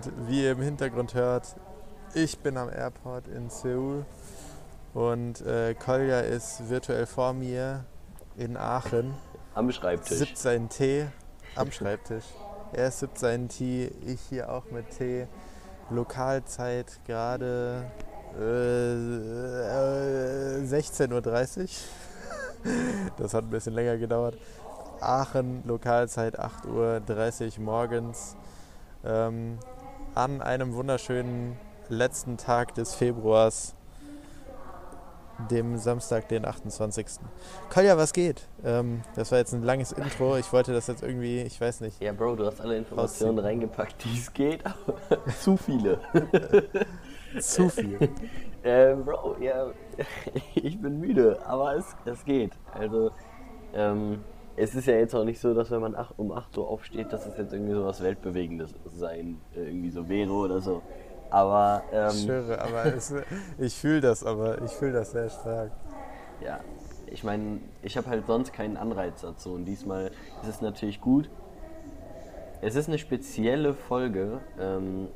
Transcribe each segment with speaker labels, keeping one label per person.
Speaker 1: Und wie ihr im Hintergrund hört, ich bin am Airport in Seoul und äh, Kolja ist virtuell vor mir in Aachen.
Speaker 2: Am Schreibtisch.
Speaker 1: Sippt seinen Tee am Schreibtisch. Er sippt seinen Tee, ich hier auch mit Tee. Lokalzeit gerade äh, äh, 16.30 Uhr. Das hat ein bisschen länger gedauert. Aachen, Lokalzeit 8.30 Uhr morgens. Ähm, an einem wunderschönen letzten Tag des Februars, dem Samstag, den 28. Kolja, was geht? Ähm, das war jetzt ein langes Intro. Ich wollte das jetzt irgendwie, ich weiß nicht.
Speaker 2: Ja, Bro, du hast alle Informationen reingepackt, die es geht, aber zu viele.
Speaker 1: Zu viel.
Speaker 2: ähm, Bro, ja, ich bin müde, aber es, es geht. Also, ähm, es ist ja jetzt auch nicht so, dass wenn man ach, um 8 Uhr aufsteht, dass es jetzt irgendwie so was Weltbewegendes sein, äh, irgendwie so wäre oder so. Aber. Ähm,
Speaker 1: ich schwöre, aber es, ich fühle das, aber ich fühle das sehr stark.
Speaker 2: Ja, ich meine, ich habe halt sonst keinen Anreiz dazu und diesmal ist es natürlich gut. Es ist eine spezielle Folge, ähm,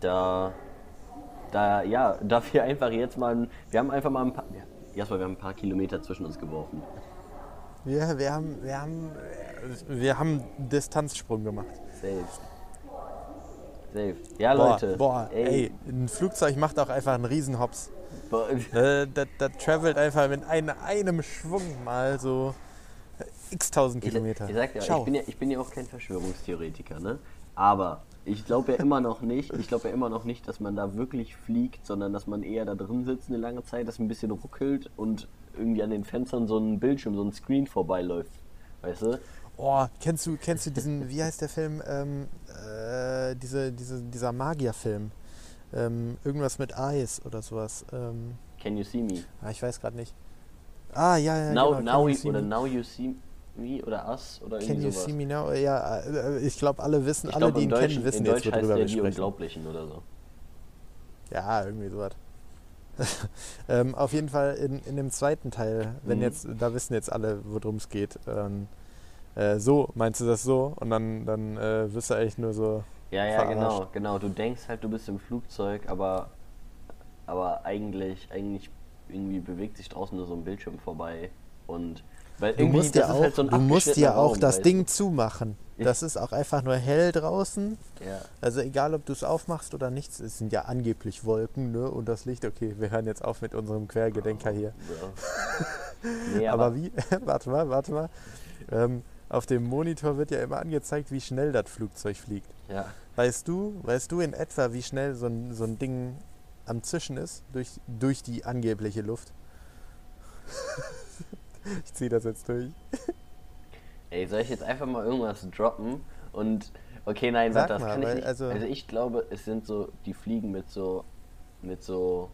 Speaker 2: da, da, ja, da wir einfach jetzt mal, wir haben einfach mal ein paar, ja, erstmal, wir haben ein paar Kilometer zwischen uns geworfen.
Speaker 1: Ja, wir haben, wir haben, wir haben Distanzsprung gemacht.
Speaker 2: Safe. Safe. Ja,
Speaker 1: Boah,
Speaker 2: Leute.
Speaker 1: boah,
Speaker 2: ey,
Speaker 1: ey, ein Flugzeug macht auch einfach einen Riesenhops.
Speaker 2: boah,
Speaker 1: Äh, das, das travelt einfach mit ein, einem Schwung mal so x tausend
Speaker 2: ich,
Speaker 1: Kilometer.
Speaker 2: ich sag ja, ich bin ja, ich bin ja auch kein Verschwörungstheoretiker, ne? Aber ich glaube ja immer noch nicht, ich glaube ja immer noch nicht, dass man da wirklich fliegt, sondern dass man eher da drin sitzt eine lange Zeit, das ein bisschen ruckelt und irgendwie an den Fenstern so ein Bildschirm, so ein Screen vorbeiläuft. Weißt du?
Speaker 1: Oh, kennst du, kennst du diesen, wie heißt der Film? Ähm, äh, diese, diese, dieser Magierfilm. Ähm, irgendwas mit Eis oder sowas. Ähm,
Speaker 2: Can you see me?
Speaker 1: ah, ich weiß gerade nicht. Ah, ja, ja,
Speaker 2: now,
Speaker 1: genau.
Speaker 2: now
Speaker 1: you
Speaker 2: oder
Speaker 1: me?
Speaker 2: now you see me oder us oder
Speaker 1: Can you
Speaker 2: sowas.
Speaker 1: see me now? Ja, äh, ich glaube, alle wissen,
Speaker 2: Ich
Speaker 1: alle,
Speaker 2: glaube
Speaker 1: die ihn
Speaker 2: Deutschen,
Speaker 1: kennen, wissen
Speaker 2: in
Speaker 1: jetzt,
Speaker 2: Deutsch
Speaker 1: worüber wir
Speaker 2: die
Speaker 1: sprechen.
Speaker 2: Unglaublichen oder so.
Speaker 1: Ja, irgendwie sowas. ähm, auf jeden Fall in, in dem zweiten Teil, wenn
Speaker 2: Mhm.
Speaker 1: jetzt, da wissen jetzt alle, worum es geht. Ähm, äh, so, meinst du das so? Und dann, dann äh, wirst du eigentlich nur so.
Speaker 2: Ja, ja,
Speaker 1: Verarscht.
Speaker 2: genau, genau. Du denkst halt, du bist im Flugzeug, aber, aber eigentlich, eigentlich irgendwie bewegt sich draußen nur so ein Bildschirm vorbei und
Speaker 1: Du
Speaker 2: irgendwie
Speaker 1: musst ja auch,
Speaker 2: halt so
Speaker 1: du musst ja auch
Speaker 2: Raum,
Speaker 1: das Ding zumachen.
Speaker 2: Ja.
Speaker 1: Das ist auch einfach nur hell draußen.
Speaker 2: du? Ja.
Speaker 1: Also egal, ob du es aufmachst oder nichts, es sind ja angeblich Wolken, ne? Und das Licht, okay, wir hören jetzt auf mit unserem Quergedenker hier.
Speaker 2: Bro. nee, aber,
Speaker 1: Aber wie? warte mal, warte mal. Ähm, auf dem Monitor wird ja immer angezeigt, wie schnell das Flugzeug fliegt.
Speaker 2: ja.
Speaker 1: Weißt du, weißt du in etwa, wie schnell so ein, so ein Ding am Zischen ist durch, durch die angebliche Luft? ich ziehe das jetzt durch.
Speaker 2: Ey, soll ich jetzt einfach mal irgendwas droppen und okay, nein,
Speaker 1: Sag
Speaker 2: das
Speaker 1: mal,
Speaker 2: kann ich nicht.
Speaker 1: also-
Speaker 2: Also, ich glaube, es sind so, die fliegen mit so mit so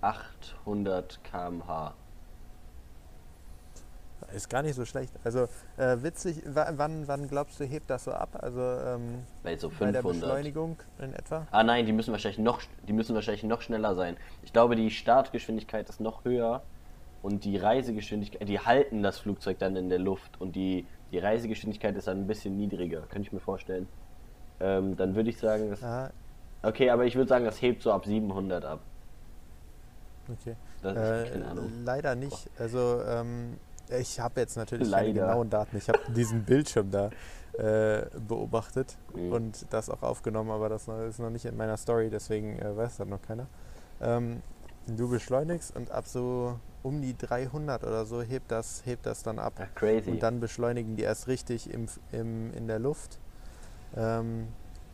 Speaker 2: 800 km/h.
Speaker 1: Ist gar nicht so schlecht. Also äh, witzig, wa- wann, wann glaubst du, hebt das so ab? Also ähm,
Speaker 2: Bei so
Speaker 1: bei der
Speaker 2: 500.
Speaker 1: Beschleunigung in etwa?
Speaker 2: Ah nein, die müssen wahrscheinlich noch, die müssen wahrscheinlich noch schneller sein. Ich glaube, die Startgeschwindigkeit ist noch höher und die Reisegeschwindigkeit, die halten das Flugzeug dann in der Luft und die, die Reisegeschwindigkeit ist dann ein bisschen niedriger, kann ich mir vorstellen. Ähm, dann würde ich sagen, das,
Speaker 1: Ah,
Speaker 2: okay, aber ich würde sagen, das hebt so ab 700 ab.
Speaker 1: okay.
Speaker 2: Das
Speaker 1: Äh,
Speaker 2: keine
Speaker 1: leider nicht. Also ähm, ich habe jetzt natürlich keine
Speaker 2: Leider.
Speaker 1: genauen Daten. Ich habe diesen Bildschirm da äh, beobachtet
Speaker 2: Mhm.
Speaker 1: und das auch aufgenommen, aber das ist noch nicht in meiner Story, deswegen äh, weiß das noch keiner. Ähm, du beschleunigst und ab so um die 300 oder so hebt das, hebt das dann ab.
Speaker 2: Ach, crazy.
Speaker 1: Und dann beschleunigen die erst richtig im, im, in der Luft. Ähm,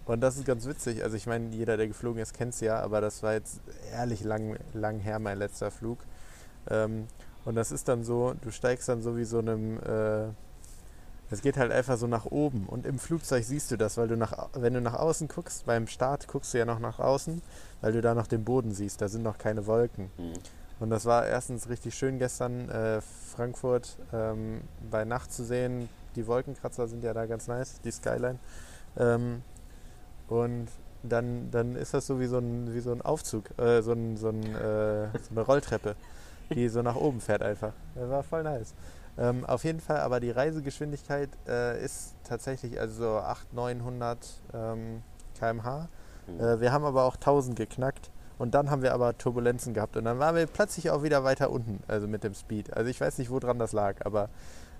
Speaker 1: und das ist ganz witzig. Also ich meine, jeder, der geflogen ist, kennt es ja, aber das war jetzt ehrlich lang, lang her, mein letzter Flug. Ähm, und das ist dann so, du steigst dann so wie so einem, äh, es geht halt einfach so nach oben. Und im Flugzeug siehst du das, weil du nach, wenn du nach außen guckst, beim Start guckst du ja noch nach außen, weil du da noch den Boden siehst, da sind noch keine Wolken.
Speaker 2: Mhm.
Speaker 1: Und das war erstens richtig schön gestern, äh, Frankfurt ähm, bei Nacht zu sehen. Die Wolkenkratzer sind ja da ganz nice, die Skyline. Ähm, und dann, dann ist das so wie so ein, wie so ein Aufzug, äh, so, ein, so, ein, äh, so eine Rolltreppe. die so nach oben fährt einfach. Das war voll nice. Ähm, auf jeden Fall, aber die Reisegeschwindigkeit äh, ist tatsächlich also so 800, 900 ähm, km/h. Wir haben aber auch 1000 geknackt und dann haben wir aber Turbulenzen gehabt und dann waren wir plötzlich auch wieder weiter unten, also mit dem Speed. Also ich weiß nicht, woran das lag, aber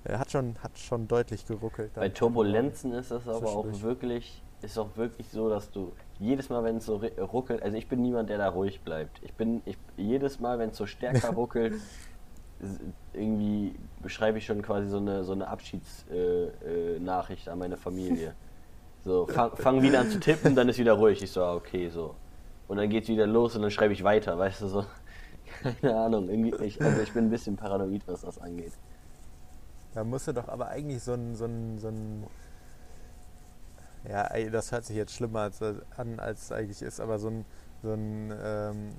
Speaker 1: er hat schon, hat schon deutlich geruckelt.
Speaker 2: Bei Turbulenzen ist es aber auch wirklich, ist auch wirklich so, dass du jedes Mal, wenn es so ruckelt, also ich bin niemand, der da ruhig bleibt. Ich bin, ich, jedes Mal, wenn es so stärker ruckelt, irgendwie beschreibe ich schon quasi so eine, so eine Abschiedsnachricht äh, Nachricht an meine Familie. So, fang, fang wieder an zu tippen, dann ist wieder ruhig. Ich so, ah, okay, so. Und dann geht's wieder los und dann schreibe ich weiter, weißt du, so. Keine Ahnung, irgendwie, ich, also ich bin ein bisschen paranoid, was das angeht.
Speaker 1: Da musste doch aber eigentlich so ein, so ein, so ein ja, ey, das hört sich jetzt schlimmer als, an, als es eigentlich ist, aber so ein, so ein ähm,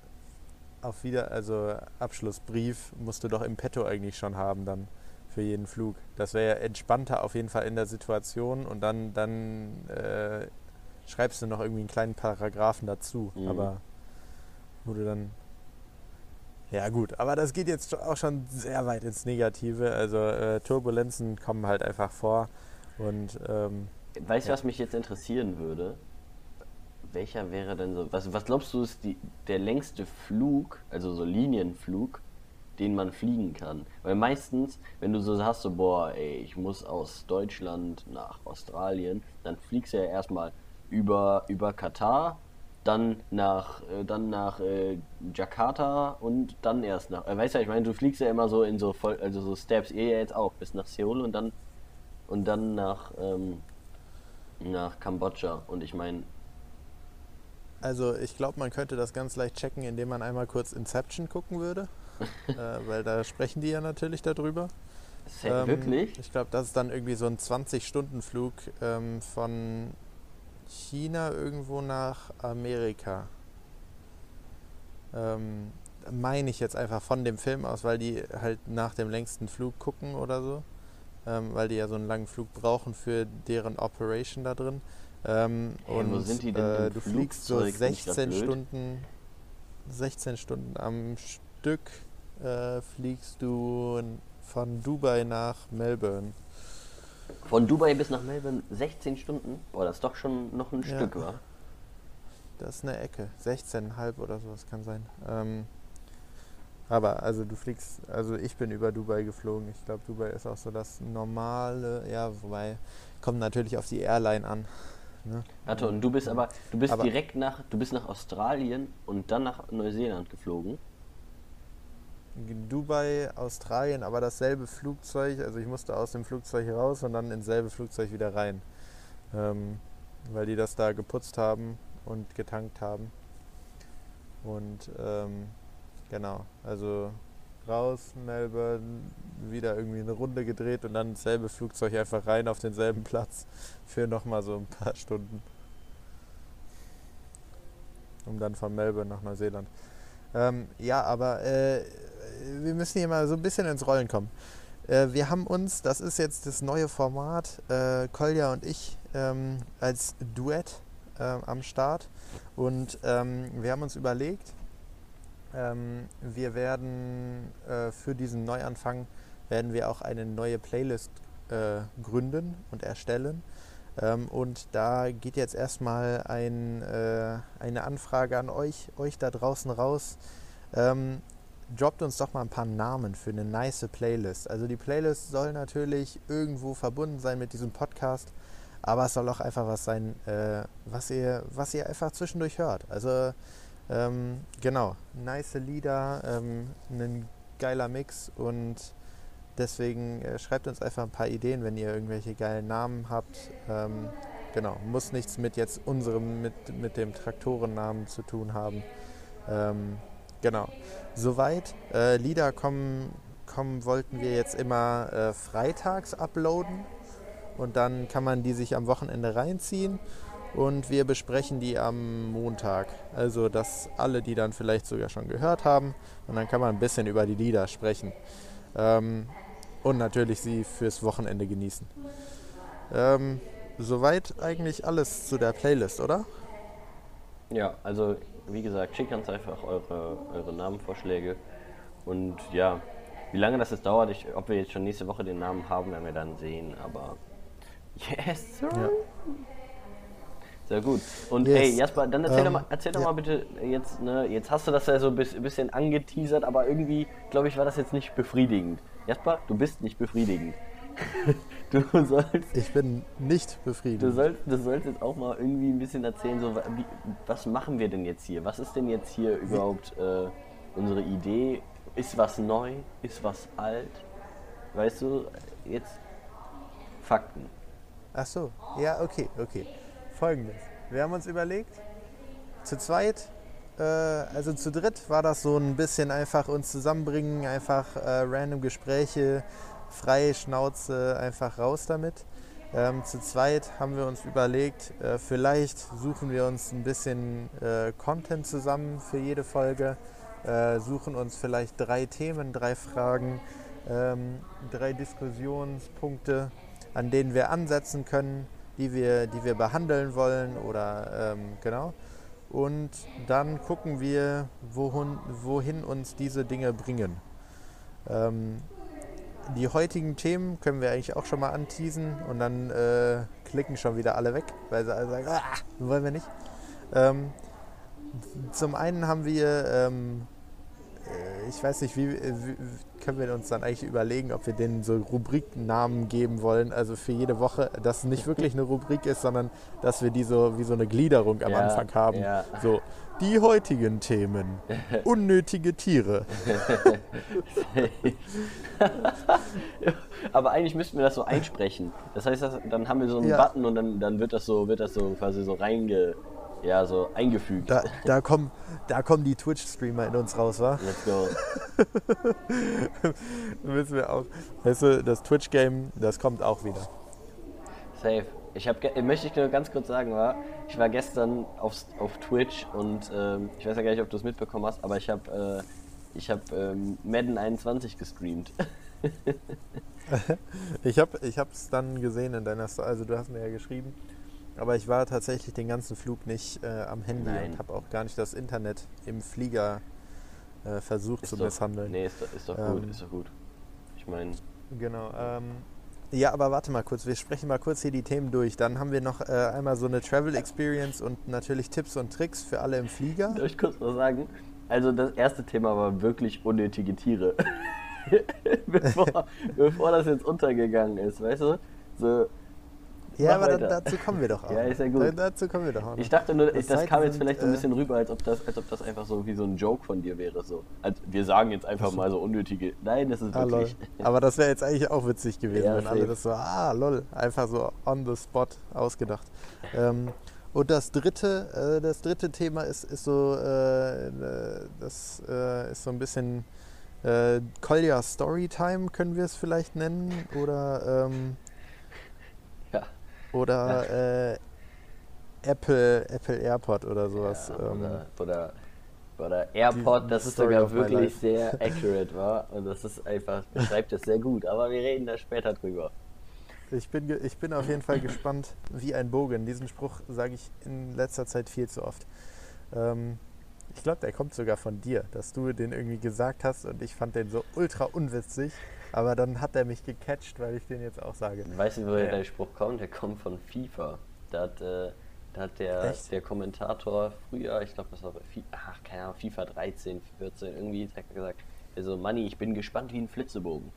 Speaker 1: auf wieder, also Abschlussbrief musst du doch im Petto eigentlich schon haben dann für jeden Flug. Das wäre ja entspannter auf jeden Fall in der Situation und dann, dann äh, schreibst du noch irgendwie einen kleinen Paragraphen dazu,
Speaker 2: Mhm.
Speaker 1: aber wo du dann ja gut, aber das geht jetzt auch schon sehr weit ins Negative. Also äh, Turbulenzen kommen halt einfach vor und ähm,
Speaker 2: Weißt du,
Speaker 1: Ja.
Speaker 2: was mich jetzt interessieren würde? Welcher wäre denn so, was, was glaubst du ist die, der längste Flug, also so Linienflug, den man fliegen kann? Weil meistens, wenn du so hast, so, boah, ey, ich muss aus Deutschland nach Australien, dann fliegst du ja erstmal über, über Katar, dann nach, äh, dann nach äh, Jakarta und dann erst nach, äh, weißt du, ich meine, du fliegst ja immer so in so voll, also so Steps, ihr ja jetzt auch, bis nach Seoul und dann, und dann nach, ähm, nach Kambodscha. Und ich meine,
Speaker 1: also ich glaube, man könnte das ganz leicht checken, indem man einmal kurz Inception gucken würde, äh, weil da sprechen die ja natürlich darüber. Ähm,
Speaker 2: wirklich?
Speaker 1: Ich glaube, das ist dann irgendwie so ein 20-Stunden-Flug ähm, von China irgendwo nach Amerika. Ähm, meine ich jetzt einfach von dem Film aus, weil die halt nach dem längsten Flug gucken oder so. Ähm, weil die ja so einen langen Flug brauchen für deren Operation da drin. Ähm,
Speaker 2: Hey,
Speaker 1: und
Speaker 2: wo sind die denn
Speaker 1: äh, du fliegst so
Speaker 2: Flugzeug? Bin ich grad
Speaker 1: 16
Speaker 2: blöd?
Speaker 1: Stunden, 16 Stunden am Stück äh, fliegst du von Dubai nach Melbourne.
Speaker 2: Von Dubai bis nach Melbourne 16 Stunden? Boah, das ist doch schon noch ein
Speaker 1: Ja.
Speaker 2: Stück, wa?
Speaker 1: Das ist eine Ecke, 16,5 oder sowas kann sein. Ähm, aber also du fliegst, also ich bin über Dubai geflogen. Ich glaube, Dubai ist auch so das normale, ja, wobei kommt natürlich auf die Airline an. Ne?
Speaker 2: Warte, und du bist aber, du bist
Speaker 1: Aber-
Speaker 2: direkt nach, du bist nach Australien und dann nach Neuseeland geflogen.
Speaker 1: Dubai, Australien, aber dasselbe Flugzeug. Also ich musste aus dem Flugzeug raus und dann ins selbe Flugzeug wieder rein. Ähm, weil die das da geputzt haben und getankt haben. Und ähm, genau, also raus, Melbourne, wieder irgendwie eine Runde gedreht und dann dasselbe Flugzeug einfach rein auf denselben Platz für nochmal so ein paar Stunden. Um dann von Melbourne nach Neuseeland. Ähm, ja, aber äh, wir müssen hier mal so ein bisschen ins Rollen kommen. Äh, wir haben uns, das ist jetzt das neue Format, äh, Kolja und ich ähm, als Duett ähm, am Start. Und ähm, wir haben uns überlegt, ähm, wir werden äh, für diesen Neuanfang werden wir auch eine neue Playlist äh, gründen und erstellen. Ähm, und da geht jetzt erstmal ein, äh, eine Anfrage an euch, euch da draußen raus. Ähm, droppt uns doch mal ein paar Namen für eine nice Playlist. Also die Playlist soll natürlich irgendwo verbunden sein mit diesem Podcast, aber es soll auch einfach was sein, äh, was, ihr, was ihr einfach zwischendurch hört. Also ähm, genau, nice Lieder, ähm, ein geiler Mix und deswegen äh, schreibt uns einfach ein paar Ideen, wenn ihr irgendwelche geilen Namen habt. Ähm, genau, muss nichts mit jetzt unserem, mit, mit dem Traktorennamen zu tun haben. Ähm, genau, soweit. Äh, Lieder kommen, kommen wollten wir jetzt immer äh, freitags uploaden und dann kann man die sich am Wochenende reinziehen und wir besprechen die am Montag. Also, dass alle die dann vielleicht sogar schon gehört haben und dann kann man ein bisschen über die Lieder sprechen. Ähm, und natürlich sie fürs Wochenende genießen. Ähm, soweit eigentlich alles zu der Playlist, oder?
Speaker 2: Ja, also wie gesagt, schickt uns einfach eure, eure Namenvorschläge Und ja, wie lange das jetzt dauert, ich, ob wir jetzt schon nächste Woche den Namen haben, werden wir dann sehen. Aber yes, sir.
Speaker 1: Ja.
Speaker 2: Sehr gut. Und
Speaker 1: Yes.
Speaker 2: ey, Jasper, dann erzähl,
Speaker 1: Ähm,
Speaker 2: doch, mal, erzähl doch
Speaker 1: ja.
Speaker 2: mal bitte jetzt, ne, jetzt hast du das ja so ein bis- bisschen angeteasert, aber irgendwie, glaube ich, war das jetzt nicht befriedigend. Jasper, du bist nicht befriedigend. du sollst,
Speaker 1: Ich bin nicht
Speaker 2: du
Speaker 1: befriedigt.
Speaker 2: du sollst jetzt auch mal irgendwie ein bisschen erzählen, so, wie, was machen wir denn jetzt hier? Was ist denn jetzt hier überhaupt äh, unsere Idee? Ist was neu? Ist was alt? Weißt du, jetzt Fakten.
Speaker 1: Ach so, ja, okay, okay. Folgendes. Wir haben uns überlegt, zu zweit, äh, also zu dritt war das so ein bisschen einfach uns zusammenbringen, einfach äh, random Gespräche, freie Schnauze, einfach raus damit. Ähm, zu zweit haben wir uns überlegt, äh, vielleicht suchen wir uns ein bisschen äh, Content zusammen für jede Folge, äh, suchen uns vielleicht drei Themen, drei Fragen, ähm, drei Diskussionspunkte, an denen wir ansetzen können, die wir, die wir behandeln wollen oder ähm, genau. Und dann gucken wir, wohin, wohin uns diese Dinge bringen. Die heutigen Themen können wir eigentlich auch schon mal anteasen und dann äh, klicken schon wieder alle weg, weil sie alle sagen, ah, wollen wir nicht. Ähm, zum einen haben wir, ähm, äh, ich weiß nicht, wie, wie können wir uns dann eigentlich überlegen, ob wir denen so Rubriknamen geben wollen, also für jede Woche, dass es nicht wirklich eine Rubrik ist, sondern dass wir die so wie so eine Gliederung am
Speaker 2: Ja,
Speaker 1: Anfang haben.
Speaker 2: ja.
Speaker 1: So, die heutigen Themen, unnötige Tiere.
Speaker 2: Aber eigentlich müssten wir das so einsprechen. Das heißt, dann haben wir so einen
Speaker 1: Ja.
Speaker 2: Button und dann, dann wird das so, wird das so quasi so reinge, ja, so eingefügt.
Speaker 1: Da, da, kommen, da kommen die Twitch-Streamer in uns raus, wa?
Speaker 2: Let's go.
Speaker 1: Wissen wir auch. Weißt du, das Twitch-Game, das kommt auch wieder.
Speaker 2: Safe. Ich habe, möchte ich nur ganz kurz sagen, war, ich war gestern auf, auf Twitch und ähm, ich weiß ja gar nicht, ob du es mitbekommen hast, aber ich habe, äh, ich habe ähm, Madden 21 gestreamt.
Speaker 1: Ich habe es dann gesehen in deiner Story, also du hast mir ja geschrieben, aber ich war tatsächlich den ganzen Flug nicht äh, am Handy
Speaker 2: Nein.
Speaker 1: und habe auch gar nicht das Internet im Flieger äh, versucht zu
Speaker 2: doch,
Speaker 1: misshandeln.
Speaker 2: Nee, ist, doch- ist doch gut,
Speaker 1: Ähm.
Speaker 2: ist doch gut. Ich meine,
Speaker 1: Genau. Ähm, ja, aber warte mal kurz, wir sprechen mal kurz hier die Themen durch. Dann haben wir noch äh, einmal so eine Travel Experience und natürlich Tipps und Tricks für alle im Flieger.
Speaker 2: Darf ich kurz was sagen? Also das erste Thema war wirklich unnötige Tiere. bevor, bevor das jetzt untergegangen ist, weißt du? So,
Speaker 1: Ja, aber da, dazu kommen wir doch auch.
Speaker 2: Ja, ist ja gut.
Speaker 1: Da, dazu kommen wir doch auch. noch.
Speaker 2: ich dachte nur,
Speaker 1: Das
Speaker 2: ich, das kam jetzt vielleicht so ein
Speaker 1: äh,
Speaker 2: bisschen rüber, als ob das, als ob das einfach so wie so ein Joke von dir wäre. So. Also, wir sagen jetzt einfach mal so unnötige. Nein, das ist
Speaker 1: Ah, lol.
Speaker 2: wirklich.
Speaker 1: Aber das wäre jetzt eigentlich auch witzig gewesen,
Speaker 2: Ja,
Speaker 1: wenn alle das so, ah, lol, einfach so on the spot ausgedacht. Ähm, und das dritte, äh, das dritte Thema ist, ist so, äh, äh, das äh, ist so ein bisschen äh, Kolja Storytime, können wir es vielleicht nennen, oder ähm. Oder äh, Apple Apple AirPod oder sowas.
Speaker 2: Ja,
Speaker 1: ähm,
Speaker 2: oder, oder, oder AirPod, das ist sogar wirklich sehr accurate, war. Und das ist einfach, beschreibt es sehr gut. Aber wir reden da später drüber.
Speaker 1: Ich bin, ich bin auf jeden Fall gespannt wie ein Bogen. Diesen Spruch sage ich in letzter Zeit viel zu oft. Ähm, ich glaube, der kommt sogar von dir, dass du den irgendwie gesagt hast und ich fand den so ultra unwitzig. Aber dann hat er mich gecatcht, weil ich den jetzt auch sage.
Speaker 2: Weißt du, woher
Speaker 1: Ja.
Speaker 2: der Spruch kommt? Der kommt von FIFA. Da hat, äh, da hat der,
Speaker 1: Echt?
Speaker 2: der Kommentator früher, ich glaube, das war bei FIFA, ach, keine Ahnung, FIFA 13, 14, irgendwie hat er gesagt, also Manni, ich bin gespannt wie ein Flitzebogen.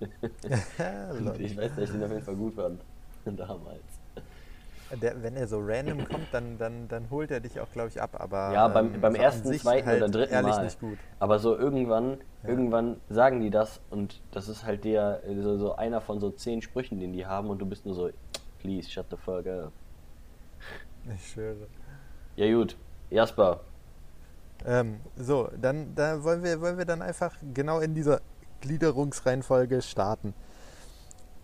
Speaker 2: Ich weiß, dass ich den auf jeden Fall gut fand. Damals.
Speaker 1: Der, wenn er so random kommt, dann, dann, dann holt er dich auch, glaube ich, ab. Aber
Speaker 2: Ja, beim,
Speaker 1: ähm,
Speaker 2: beim
Speaker 1: so
Speaker 2: ersten, zweiten
Speaker 1: halt
Speaker 2: oder dritten Mal.
Speaker 1: nicht gut.
Speaker 2: Aber so irgendwann,
Speaker 1: Ja.
Speaker 2: irgendwann sagen die das und das ist halt der, so, so einer von so zehn Sprüchen, den die haben und du bist nur so, please shut the fuck up.
Speaker 1: Ich schwöre.
Speaker 2: Ja gut, Jasper,
Speaker 1: Ähm, so, dann da wollen wir, wollen wir dann einfach genau in dieser Gliederungsreihenfolge starten.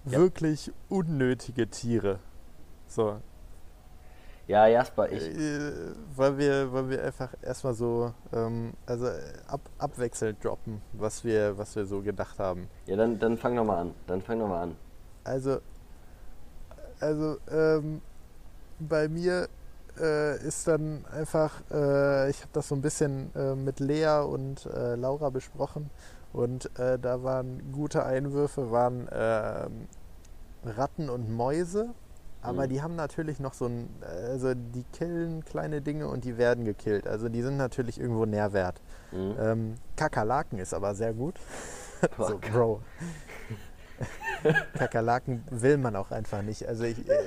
Speaker 2: Ja.
Speaker 1: Wirklich unnötige Tiere. So,
Speaker 2: ja Jasper, ich,
Speaker 1: äh, wollen, wir, wollen wir einfach erstmal so, ähm, also äh, ab, abwechselnd droppen, was wir, was wir so gedacht haben.
Speaker 2: ja dann, dann fang nochmal an, dann fang nochmal an.
Speaker 1: Also, also ähm, bei mir äh, ist dann einfach, äh, ich habe das so ein bisschen äh, mit Lea und Laura besprochen und da waren gute Einwürfe, waren ähm, Ratten und Mäuse. Aber
Speaker 2: Mhm.
Speaker 1: die haben natürlich noch so ein, also die killen kleine Dinge und die werden gekillt. Also die sind natürlich irgendwo Nährwert.
Speaker 2: Mhm.
Speaker 1: Ähm, Kakerlaken ist aber sehr gut. So, Bro. Kakerlaken will man auch einfach nicht. Also ich, äh,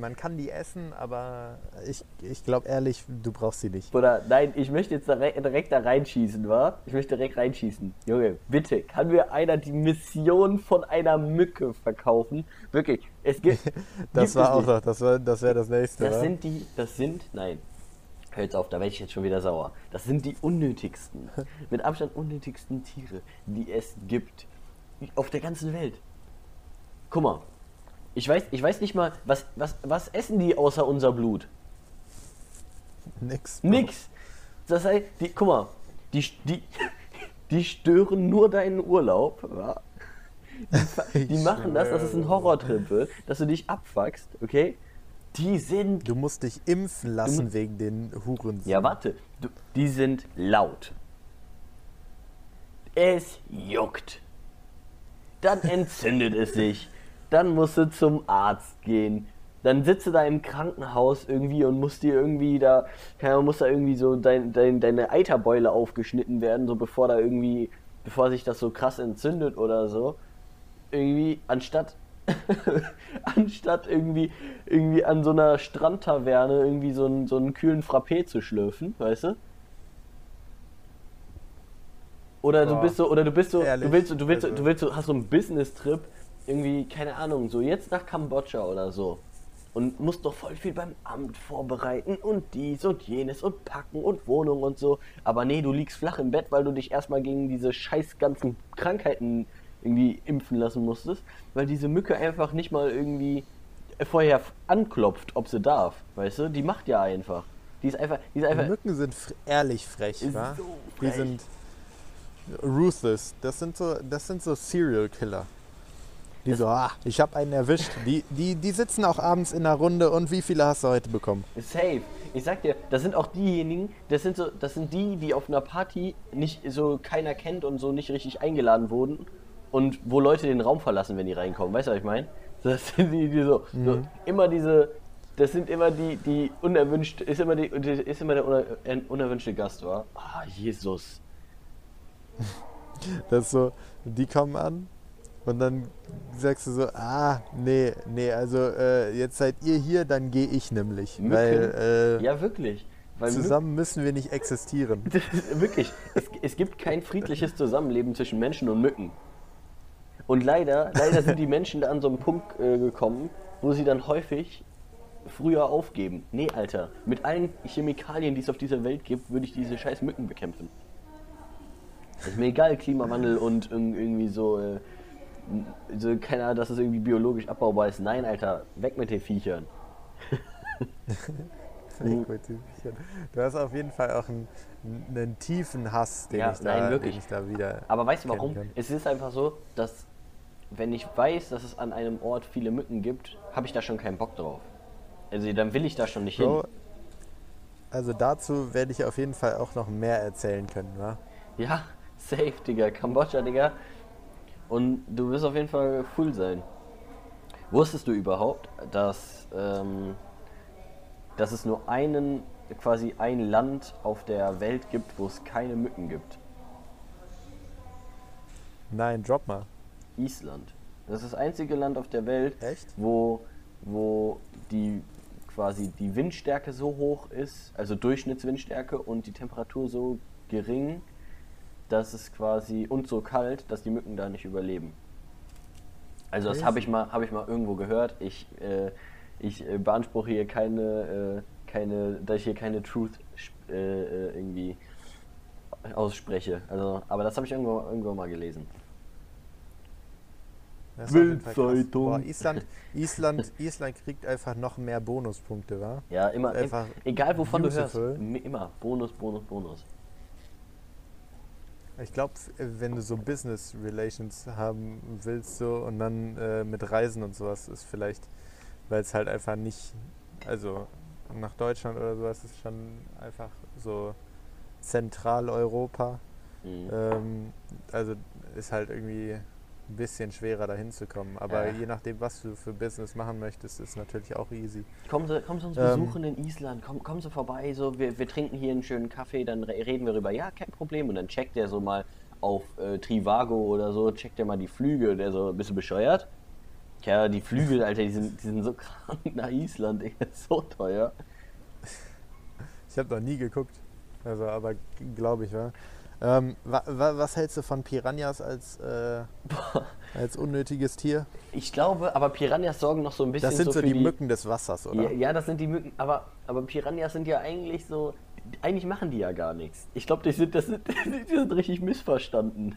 Speaker 1: man kann die essen, aber ich, ich glaube ehrlich, du brauchst sie nicht.
Speaker 2: Oder nein, ich möchte jetzt direkt, da reinschießen, wa? Ich möchte direkt reinschießen. Junge, bitte, kann mir einer die Mission von einer Mücke verkaufen? Wirklich, es gibt.
Speaker 1: Das
Speaker 2: gibt
Speaker 1: war auch noch, das, war, das wäre das nächste.
Speaker 2: Das
Speaker 1: wa?
Speaker 2: sind die, das sind, nein. Hör jetzt auf, da werde ich jetzt schon wieder sauer. Das sind die unnötigsten, mit Abstand unnötigsten Tiere, die es gibt. Auf der ganzen Welt. Guck mal. Ich weiß, ich weiß nicht mal, was, was, was essen die außer unser Blut?
Speaker 1: Nix. Bro.
Speaker 2: Nix. Das heißt, die, guck mal, die, die, die stören nur deinen Urlaub. wa? Die, die machen das, dass es ein. Horrortrip wird, dass du dich abfuckst, okay? Die sind
Speaker 1: Du musst dich impfen lassen wegen den Huren.
Speaker 2: Ja, warte. Du, die sind laut. Es juckt. Dann entzündet es sich. Dann musst du zum Arzt gehen. Dann sitzt du da im Krankenhaus irgendwie und musst dir irgendwie da, keine Ahnung, muss da irgendwie so dein, dein, deine Eiterbeule aufgeschnitten werden, so bevor da irgendwie, bevor sich das so krass entzündet oder so. Irgendwie, anstatt, anstatt irgendwie, irgendwie an so einer Strandtaverne irgendwie so einen, so einen kühlen Frappé zu schlürfen, weißt du? Oder du
Speaker 1: Boah,
Speaker 2: bist so, oder du bist so,
Speaker 1: ehrlich,
Speaker 2: du willst, so- du willst, so-
Speaker 1: also-
Speaker 2: du willst, so, hast so einen Business-Trip, irgendwie, keine Ahnung, so jetzt nach Kambodscha oder so. Und musst doch voll viel beim Amt vorbereiten und dies und jenes und packen und Wohnung und so. Aber nee, du liegst flach im Bett, weil du dich erstmal gegen diese scheiß ganzen Krankheiten irgendwie impfen lassen musstest, weil diese Mücke einfach nicht mal irgendwie vorher anklopft, ob sie darf, weißt du? Die macht ja einfach. Die ist einfach, die ist
Speaker 1: Die
Speaker 2: einfach,
Speaker 1: Mücken sind ehrlich frech, wa?
Speaker 2: so
Speaker 1: Die
Speaker 2: frech.
Speaker 1: sind ruthless. Das sind so, das sind so Serial Killer. Die so, ah, ich habe einen erwischt. Die, die, die sitzen auch abends in einer Runde und wie viele hast du heute bekommen?
Speaker 2: Safe. Ich sag dir, das sind auch diejenigen, das sind so, das sind die, die auf einer Party nicht so keiner kennt und so nicht richtig eingeladen wurden und wo Leute den Raum verlassen, wenn die reinkommen. Weißt du, was ich meine? Das sind die, die so, so immer diese, das sind immer die, die unerwünscht, ist immer die, ist immer der uner, unerwünschte Gast, war. Ah, Jesus.
Speaker 1: Das ist so, die kommen an und dann sagst du so, ah, nee, nee, also äh, jetzt seid ihr hier, dann gehe ich nämlich.
Speaker 2: Mücken?
Speaker 1: Weil äh,
Speaker 2: Ja, wirklich. Weil
Speaker 1: zusammen müssen wir nicht existieren.
Speaker 2: Wirklich, es, es gibt kein friedliches Zusammenleben zwischen Menschen und Mücken. Und leider, leider sind die Menschen da an so einen Punkt äh, gekommen, wo sie dann häufig früher aufgeben. Nee, Alter, mit allen Chemikalien, die es auf dieser Welt gibt, würde ich diese scheiß Mücken bekämpfen. Ist mir egal, Klimawandel und irg- irgendwie so, äh, so keine Ahnung, dass es irgendwie biologisch abbaubar ist. Nein, Alter, weg mit den Viechern.
Speaker 1: Weg mit den Viechern. Du hast auf jeden Fall auch einen, einen tiefen Hass, den,
Speaker 2: Ja,
Speaker 1: ich, da,
Speaker 2: nein, wirklich.
Speaker 1: den ich da wieder.
Speaker 2: Aber weißt du warum?
Speaker 1: kann.
Speaker 2: Es ist einfach so, dass wenn ich weiß, dass es an einem Ort viele Mücken gibt, habe ich da schon keinen Bock drauf. Also dann will ich da schon nicht
Speaker 1: Bro,
Speaker 2: hin.
Speaker 1: also dazu werde ich auf jeden Fall auch noch mehr erzählen können, wa?
Speaker 2: Ja, safe, Digga. Kambodscha, Digga. Und du wirst auf jeden Fall full sein. Wusstest du überhaupt, dass, ähm, dass es nur einen, quasi ein Land auf der Welt gibt, wo es keine Mücken gibt?
Speaker 1: Nein, drop mal.
Speaker 2: Island. Das ist das einzige Land auf der Welt,
Speaker 1: Echt?
Speaker 2: wo, wo die quasi die Windstärke so hoch ist, also Durchschnittswindstärke und die Temperatur so gering, dass es quasi und so kalt, dass die Mücken da nicht überleben. Also das habe ich mal habe ich mal irgendwo gehört. Ich äh, ich äh, beanspruche hier keine äh, keine, dass ich hier keine Truth äh, äh, irgendwie ausspreche. Also, aber das habe ich irgendwo irgendwo mal gelesen.
Speaker 1: Boah, Island, Island, Island kriegt einfach noch mehr Bonuspunkte, wa?
Speaker 2: Ja, immer,
Speaker 1: Einfach
Speaker 2: egal wovon
Speaker 1: beautiful.
Speaker 2: du hörst, immer Bonus, Bonus, Bonus.
Speaker 1: Ich glaube, wenn du so Business Relations haben willst so und dann äh, mit Reisen und sowas ist vielleicht, weil es halt einfach nicht, also nach Deutschland oder sowas ist schon einfach so Zentraleuropa.
Speaker 2: Mhm.
Speaker 1: Ähm, also ist halt irgendwie ein bisschen schwerer dahin zu kommen. Aber
Speaker 2: Ja.
Speaker 1: je nachdem, was du für Business machen möchtest, ist natürlich auch easy.
Speaker 2: Kommen Sie, kommen Sie uns
Speaker 1: Ähm.
Speaker 2: besuchen in Island, komm, kommen Sie vorbei, so, wir, wir trinken hier einen schönen Kaffee, dann re reden wir darüber, ja, kein Problem. Und dann checkt er so mal auf äh, Trivago oder so, checkt er mal die Flüge der so, bist du bescheuert? Ja, die Flüge, Alter, die sind, die sind so krank nach Island, Digga, so teuer.
Speaker 1: Ich habe noch nie geguckt, also aber glaube ich, ja. Ähm, wa, wa, was hältst du von Piranhas als, äh, als unnötiges Tier?
Speaker 2: Ich glaube, aber Piranhas sorgen noch so ein bisschen
Speaker 1: Das sind so,
Speaker 2: für
Speaker 1: die, Mücken des Wassers, oder?
Speaker 2: Ja, ja, das sind die Mücken, aber, aber Piranhas sind ja eigentlich so, eigentlich machen die ja gar nichts. Ich glaube, die sind, das sind, die sind richtig missverstanden.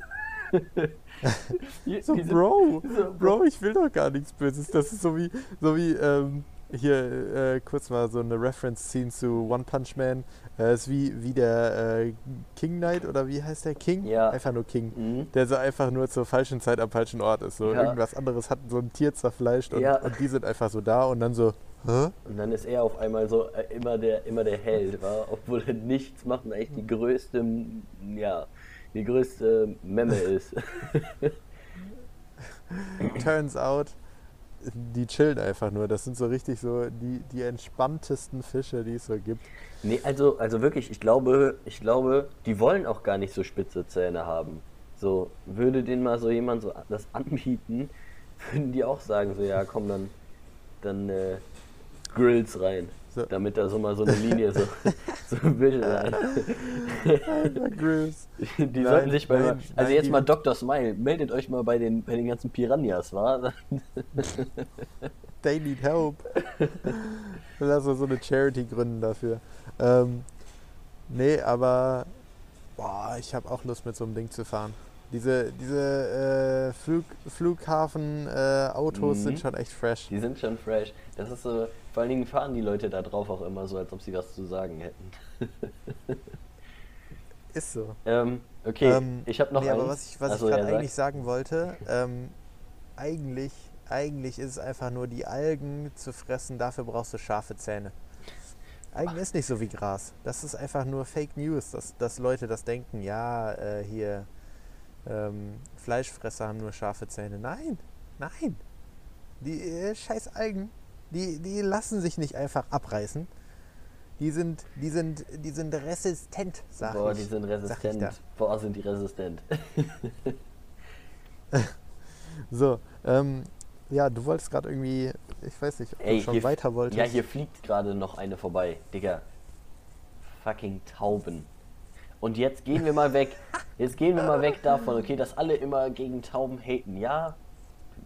Speaker 2: Die-
Speaker 1: So,
Speaker 2: die
Speaker 1: Bro,
Speaker 2: so,
Speaker 1: Bro, ich will doch gar nichts Böses. Das ist so wie, so wie ähm, hier äh, kurz mal so eine Reference ziehen zu One Punch Man. Äh, ist wie, wie der äh, King Knight oder wie heißt der? King?
Speaker 2: Ja.
Speaker 1: Einfach nur King.
Speaker 2: Mhm.
Speaker 1: Der so einfach nur zur falschen Zeit am falschen Ort ist. So
Speaker 2: Ja.
Speaker 1: irgendwas anderes hat so ein Tier zerfleischt und,
Speaker 2: Ja.
Speaker 1: und die sind einfach so da und dann so, hä?
Speaker 2: Und dann ist er auf einmal so äh, immer der, immer der Held, wa? obwohl er nichts macht und eigentlich die größte, ja, die größte Memme ist.
Speaker 1: Turns out, die chillen einfach nur. Das sind so richtig so die, die entspanntesten Fische, die es so gibt.
Speaker 2: nee, also, also wirklich, ich glaube, ich glaube, die wollen auch gar nicht so spitze Zähne haben. So, würde denen mal so jemand so das anbieten, würden die auch sagen, so, ja, komm, dann, dann äh, Grills rein.
Speaker 1: So.
Speaker 2: Damit da so mal so eine Linie so, so ein.
Speaker 1: Alter, Grills.
Speaker 2: Die
Speaker 1: Nein,
Speaker 2: sollten sich bei.
Speaker 1: nein,
Speaker 2: also jetzt mal Dr. Smile, meldet euch mal bei den, bei den ganzen Piranhas, wa?
Speaker 1: They need help. Lass uns so eine Charity gründen dafür. Ähm, nee, aber boah, ich habe auch Lust mit so einem Ding zu fahren. Diese, diese äh, Flug, Flughafen-Autos äh,
Speaker 2: Mhm.
Speaker 1: sind schon echt fresh.
Speaker 2: Die sind schon fresh. Das ist so, vor allen Dingen fahren die Leute da drauf auch immer so, als ob sie was zu sagen hätten.
Speaker 1: Ist so.
Speaker 2: Ähm, okay,
Speaker 1: Ähm,
Speaker 2: ich habe noch
Speaker 1: nee,
Speaker 2: eins.
Speaker 1: aber was ich, was
Speaker 2: Achso,
Speaker 1: ich gerade
Speaker 2: ja, sag.
Speaker 1: eigentlich sagen wollte, ähm, eigentlich, eigentlich ist es einfach nur die Algen zu fressen, dafür brauchst du scharfe Zähne. Algen ist nicht so wie Gras. Das ist einfach nur Fake News, dass, dass Leute das denken, ja, äh, hier, ähm, Fleischfresser haben nur scharfe Zähne. Nein, nein. Die äh, scheiß Algen, die, die lassen sich nicht einfach abreißen. Die sind, die sind, die sind resistent, sag
Speaker 2: Boah,
Speaker 1: ich.
Speaker 2: die sind resistent. Boah, sind die resistent.
Speaker 1: So, ähm, ja, du wolltest gerade irgendwie, ich weiß nicht, ob
Speaker 2: Ey,
Speaker 1: du schon weiter wolltest.
Speaker 2: Ja, hier fliegt gerade noch eine vorbei. Digga. Fucking Tauben. Und jetzt gehen wir mal weg. Jetzt gehen wir mal weg davon, okay, dass alle immer gegen Tauben haten. Ja,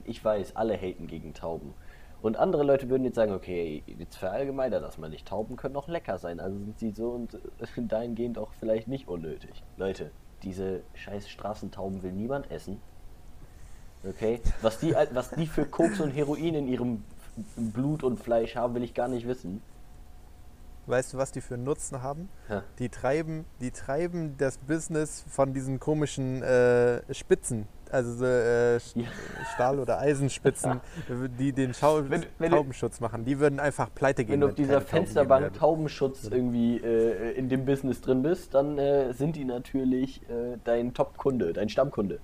Speaker 2: ich weiß, alle haten gegen Tauben. Und andere Leute würden jetzt sagen, okay, jetzt verallgemeinert das mal nicht. Tauben können auch lecker sein. Also sind sie so und äh, dahingehend auch vielleicht nicht unnötig. Leute, diese scheiß Straßentauben will niemand essen. Okay? Was die, was die für Koks und Heroin in ihrem Blut und Fleisch haben, will ich gar nicht wissen.
Speaker 1: Weißt du, was die für einen Nutzen haben?
Speaker 2: Ja.
Speaker 1: Die treiben, die treiben das Business von diesen komischen äh, Spitzen, also so, äh. Stahl- oder Eisenspitzen, die den Schau
Speaker 2: Wenn- wenn
Speaker 1: Taubenschutz machen. Die würden einfach pleite gehen.
Speaker 2: Wenn du auf dieser
Speaker 1: Tauben
Speaker 2: Fensterbank. Taubenschutz irgendwie äh, in dem Business drin bist, dann äh, sind die natürlich äh, dein Top-Kunde, dein Stammkunde.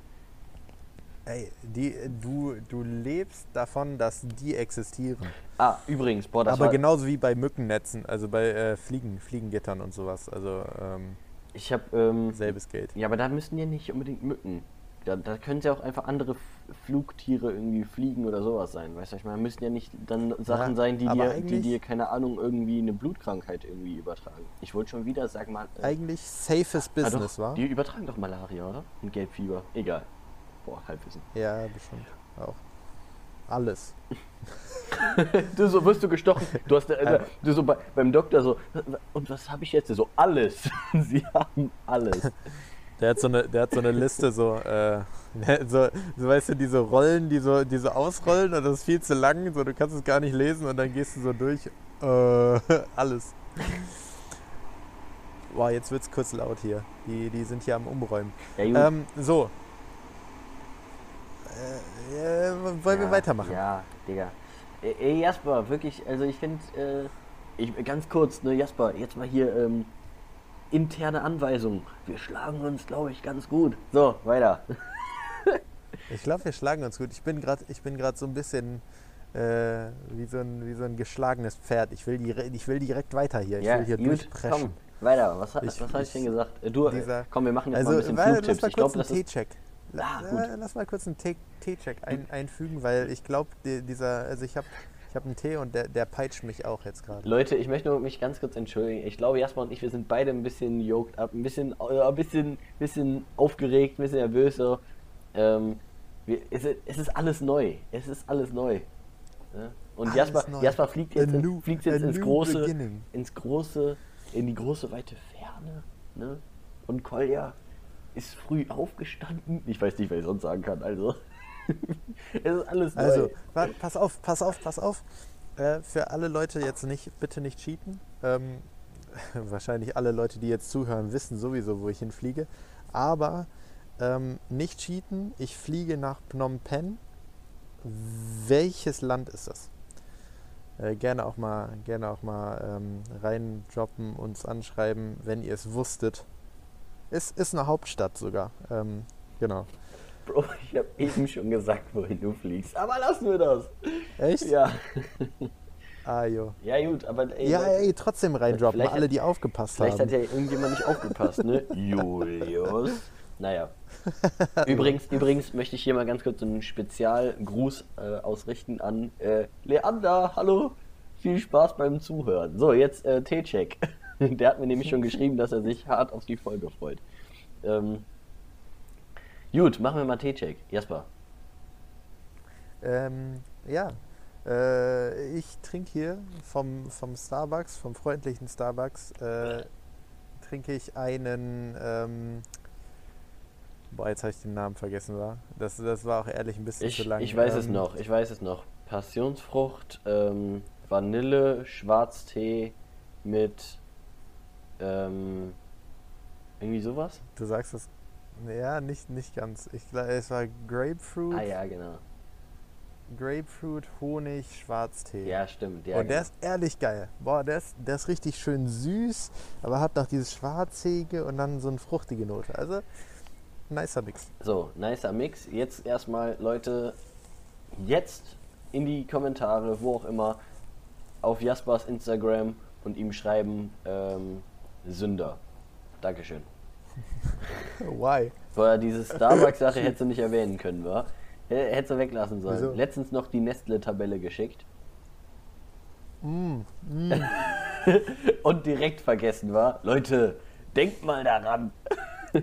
Speaker 1: Ey, die, du, du lebst davon, dass die existieren.
Speaker 2: Ah, übrigens, boah, das
Speaker 1: Aber
Speaker 2: war,
Speaker 1: genauso wie bei Mückennetzen, also bei äh, Fliegen, Fliegengittern und sowas. Also ähm,
Speaker 2: ich habe, ähm,
Speaker 1: selbes Geld.
Speaker 2: ja, aber da müssen ja nicht unbedingt Mücken. Da, da können ja auch einfach andere Flugtiere irgendwie fliegen oder sowas sein, weißt du? Ich meine, müssen ja nicht dann Sachen
Speaker 1: Ja,
Speaker 2: sein, die dir, die dir, keine Ahnung, irgendwie eine Blutkrankheit irgendwie übertragen. Ich wollte schon wieder sagen, mal. Äh,
Speaker 1: Eigentlich safes
Speaker 2: ah,
Speaker 1: Business,
Speaker 2: doch,
Speaker 1: war?
Speaker 2: Die übertragen doch Malaria, oder? Und Gelbfieber. Egal. Boah, Halbwissen.
Speaker 1: Ja, bestimmt. Auch. Alles.
Speaker 2: Du so wirst du gestochen. Du hast äh, du so bei, beim Doktor so und was habe ich jetzt? So alles. Sie haben alles.
Speaker 1: Der hat so eine, der hat so eine Liste, so, äh, so, so, weißt du, diese Rollen, die so, die so ausrollen und das ist viel zu lang, so, du kannst es gar nicht lesen und dann gehst du so durch. Äh, alles. Boah, jetzt wird's kurz laut hier. Die, die sind hier am Umräumen.
Speaker 2: Ja.
Speaker 1: Ähm, so. Äh, äh, wollen wir
Speaker 2: Ja,
Speaker 1: weitermachen?
Speaker 2: Ja, Digga. Ey, Jasper, wirklich, also ich finde, äh, Ich, ganz kurz, ne, Jasper, jetzt mal hier ähm, interne Anweisung. Wir schlagen uns, glaube ich, ganz gut. So, weiter.
Speaker 1: Ich glaube, wir schlagen uns gut. Ich bin gerade so ein bisschen äh, wie, so ein, wie so ein geschlagenes Pferd. Ich will, die, ich will direkt weiter hier. Ich
Speaker 2: ja,
Speaker 1: will hier
Speaker 2: gut,
Speaker 1: durchpreschen.
Speaker 2: Komm, weiter. Was,
Speaker 1: Ich-
Speaker 2: was habe ich denn gesagt? Äh, Du,
Speaker 1: dieser-
Speaker 2: äh, komm, wir machen jetzt
Speaker 1: Also,
Speaker 2: mal ein bisschen
Speaker 1: weil, lass
Speaker 2: Flugtipps. Ich glaube, das
Speaker 1: einen
Speaker 2: ist...
Speaker 1: T-Check.
Speaker 2: Ah,
Speaker 1: äh, Lass mal kurz einen T-Check ein, einfügen, weil ich glaube, dieser, also ich habe ich hab einen Tee und der, der peitscht mich auch jetzt gerade.
Speaker 2: Leute, ich möchte nur mich ganz kurz entschuldigen. Ich glaube, Jasper und ich, wir sind beide ein bisschen yoked up, ein bisschen, äh, ein bisschen, bisschen aufgeregt, ein bisschen nervös. So. Ähm, wir, es, ist, es ist alles neu. Es ist alles neu. Ja? Und
Speaker 1: Alles
Speaker 2: Jasper,
Speaker 1: neu.
Speaker 2: Jasper fliegt jetzt, in,
Speaker 1: new-
Speaker 2: fliegt jetzt ins große,
Speaker 1: beginning.
Speaker 2: ins große, in die große weite Ferne. Ne? Und Kolja ist früh aufgestanden. Ich weiß nicht, was ich sonst sagen kann. Also, es ist alles neu.
Speaker 1: Also, pass auf, pass auf, pass auf. Äh, für alle Leute jetzt nicht, bitte nicht cheaten. Ähm, wahrscheinlich alle Leute, die jetzt zuhören, wissen sowieso, wo ich hinfliege. Aber ähm, nicht cheaten. Ich fliege nach Phnom Penh. Welches Land ist das? Äh, gerne auch mal, gerne auch mal ähm, reindroppen, uns anschreiben, wenn ihr es wusstet. Ist, ist eine Hauptstadt sogar. Ähm, genau.
Speaker 2: Bro, ich habe eben schon gesagt, wohin du fliegst. Aber lassen wir das.
Speaker 1: Echt?
Speaker 2: Ja.
Speaker 1: Ah, jo.
Speaker 2: Ja, gut, aber ey,
Speaker 1: Ja, ey, trotzdem reindroppen,
Speaker 2: Vielleicht
Speaker 1: alle,
Speaker 2: hat-
Speaker 1: die aufgepasst
Speaker 2: vielleicht hat
Speaker 1: haben.
Speaker 2: ja irgendjemand nicht aufgepasst, ne? Julius. Naja. Übrigens, übrigens möchte ich hier mal ganz kurz einen Spezialgruß äh, ausrichten an äh, Leander. Hallo, viel Spaß beim Zuhören. So, jetzt äh, T-Check. Der hat mir nämlich schon geschrieben, dass er sich hart auf die Folge freut. Ähm, gut, machen wir mal T-Check. Jasper.
Speaker 1: Ähm, ja, äh, ich trinke hier vom, vom Starbucks, vom freundlichen Starbucks, äh, trinke ich einen, ähm, boah, jetzt habe ich den Namen vergessen, war. Das, das war auch ehrlich ein bisschen
Speaker 2: Ich,
Speaker 1: zu lang.
Speaker 2: ich weiß es
Speaker 1: Ähm,
Speaker 2: noch, ich weiß es noch. Passionsfrucht, ähm, Vanille, Schwarztee mit ähm, irgendwie sowas?
Speaker 1: Du sagst es, ja, nicht, nicht ganz. Ich glaube, es war Grapefruit,
Speaker 2: Ah ja, genau.
Speaker 1: Grapefruit, Honig, Schwarztee.
Speaker 2: Ja, stimmt. Ja,
Speaker 1: und der
Speaker 2: genau.
Speaker 1: ist ehrlich geil. Boah, der ist, der ist richtig schön süß, aber hat noch dieses Schwarzige und dann so eine fruchtige Note. Also, nicer Mix.
Speaker 2: So, nicer Mix. Jetzt erstmal, Leute, jetzt in die Kommentare, wo auch immer, auf Jaspers Instagram und ihm schreiben, ähm, Sünder. Dankeschön.
Speaker 1: Why?
Speaker 2: Vorher diese Starbucks-Sache hättest du nicht erwähnen können, wa? Hättest du weglassen sollen.
Speaker 1: Wieso?
Speaker 2: Letztens noch die Nestle-Tabelle geschickt
Speaker 1: Mm,
Speaker 2: und direkt vergessen war. Leute, denkt mal daran.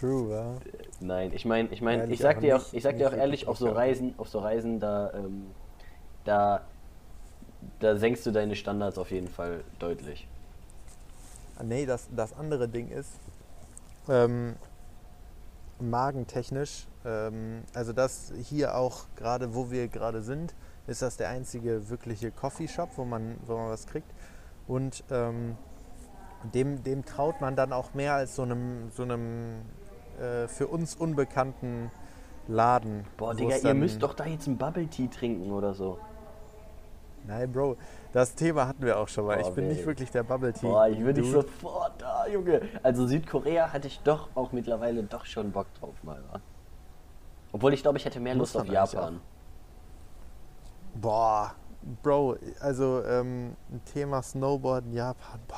Speaker 1: true, ja.
Speaker 2: Nein, ich meine, ich meine, ich sag dir auch, ich sag dir auch ehrlich, auf so. Reisen, auf so Reisen, da, ähm, da, da senkst du deine Standards auf jeden Fall deutlich.
Speaker 1: Ah, Nee, das, das andere Ding ist, ähm, magentechnisch, ähm, also das hier auch gerade, wo wir gerade sind, ist das der einzige wirkliche Coffeeshop, wo man, wo man was kriegt. Und ähm, dem, dem traut man dann auch mehr als so einem, so einem äh, für uns unbekannten Laden.
Speaker 2: Boah, Digga, ihr müsst doch da jetzt einen Bubble Tea trinken oder so.
Speaker 1: Nein, Bro, das Thema hatten wir auch schon mal.
Speaker 2: Boah,
Speaker 1: ich bin nicht
Speaker 2: wild.
Speaker 1: wirklich der Bubble Tea.
Speaker 2: Boah, ich würde dich sofort da, Junge. Also Südkorea hatte ich doch auch mittlerweile doch schon Bock drauf mal? Obwohl ich glaube, ich hätte mehr Lust auf Japan.
Speaker 1: Boah, Bro, also ähm, ein Thema Snowboarden, Japan, boah.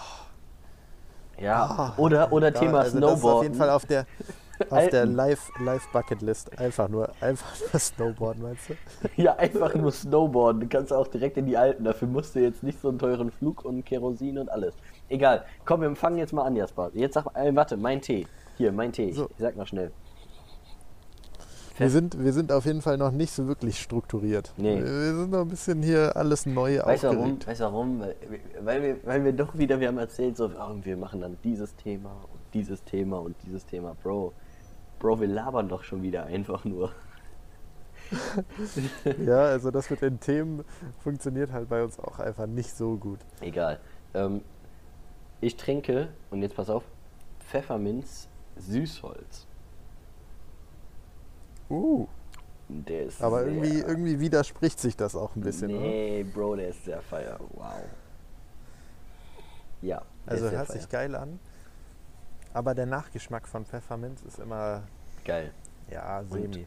Speaker 2: Ja,
Speaker 1: Ah,
Speaker 2: oder, oder Thema
Speaker 1: also Das ist auf jeden
Speaker 2: Snowboarden.
Speaker 1: Fall auf der, auf der
Speaker 2: Alpen.
Speaker 1: Live, Live Bucket List. Einfach nur, einfach nur Snowboarden, meinst du?
Speaker 2: Ja, einfach nur Snowboarden. Du kannst auch direkt in die Alpen. Dafür musst du jetzt nicht so einen teuren Flug und Kerosin und alles. Egal. Komm, wir fangen jetzt mal an, Jasper. Jetzt sag äh, warte, mein Tee. Hier, mein Tee.
Speaker 1: So.
Speaker 2: Ich sag mal schnell.
Speaker 1: Wir sind, wir sind auf jeden Fall noch nicht so wirklich strukturiert.
Speaker 2: Nee.
Speaker 1: Wir sind noch ein bisschen hier alles neu
Speaker 2: Weißt du warum?
Speaker 1: aufgeregt.
Speaker 2: Weißt du warum? Weil, weil, wir, weil wir doch wieder, wir haben erzählt, so, oh, wir machen dann dieses Thema und dieses Thema und dieses Thema. Bro, Bro, wir labern doch schon wieder einfach nur.
Speaker 1: Ja, also das mit den Themen funktioniert halt bei uns auch einfach nicht so gut.
Speaker 2: Egal. Ähm, ich trinke, und jetzt pass auf, Pfefferminz Süßholz.
Speaker 1: Uh,
Speaker 2: Der ist
Speaker 1: aber irgendwie, irgendwie widerspricht sich das auch ein bisschen. oder?
Speaker 2: Nee, Bro, der ist sehr feier. Wow. Ja.
Speaker 1: Also hört sich geil an. Aber der Nachgeschmack von Pfefferminz ist immer,
Speaker 2: Geil.
Speaker 1: ja, semi.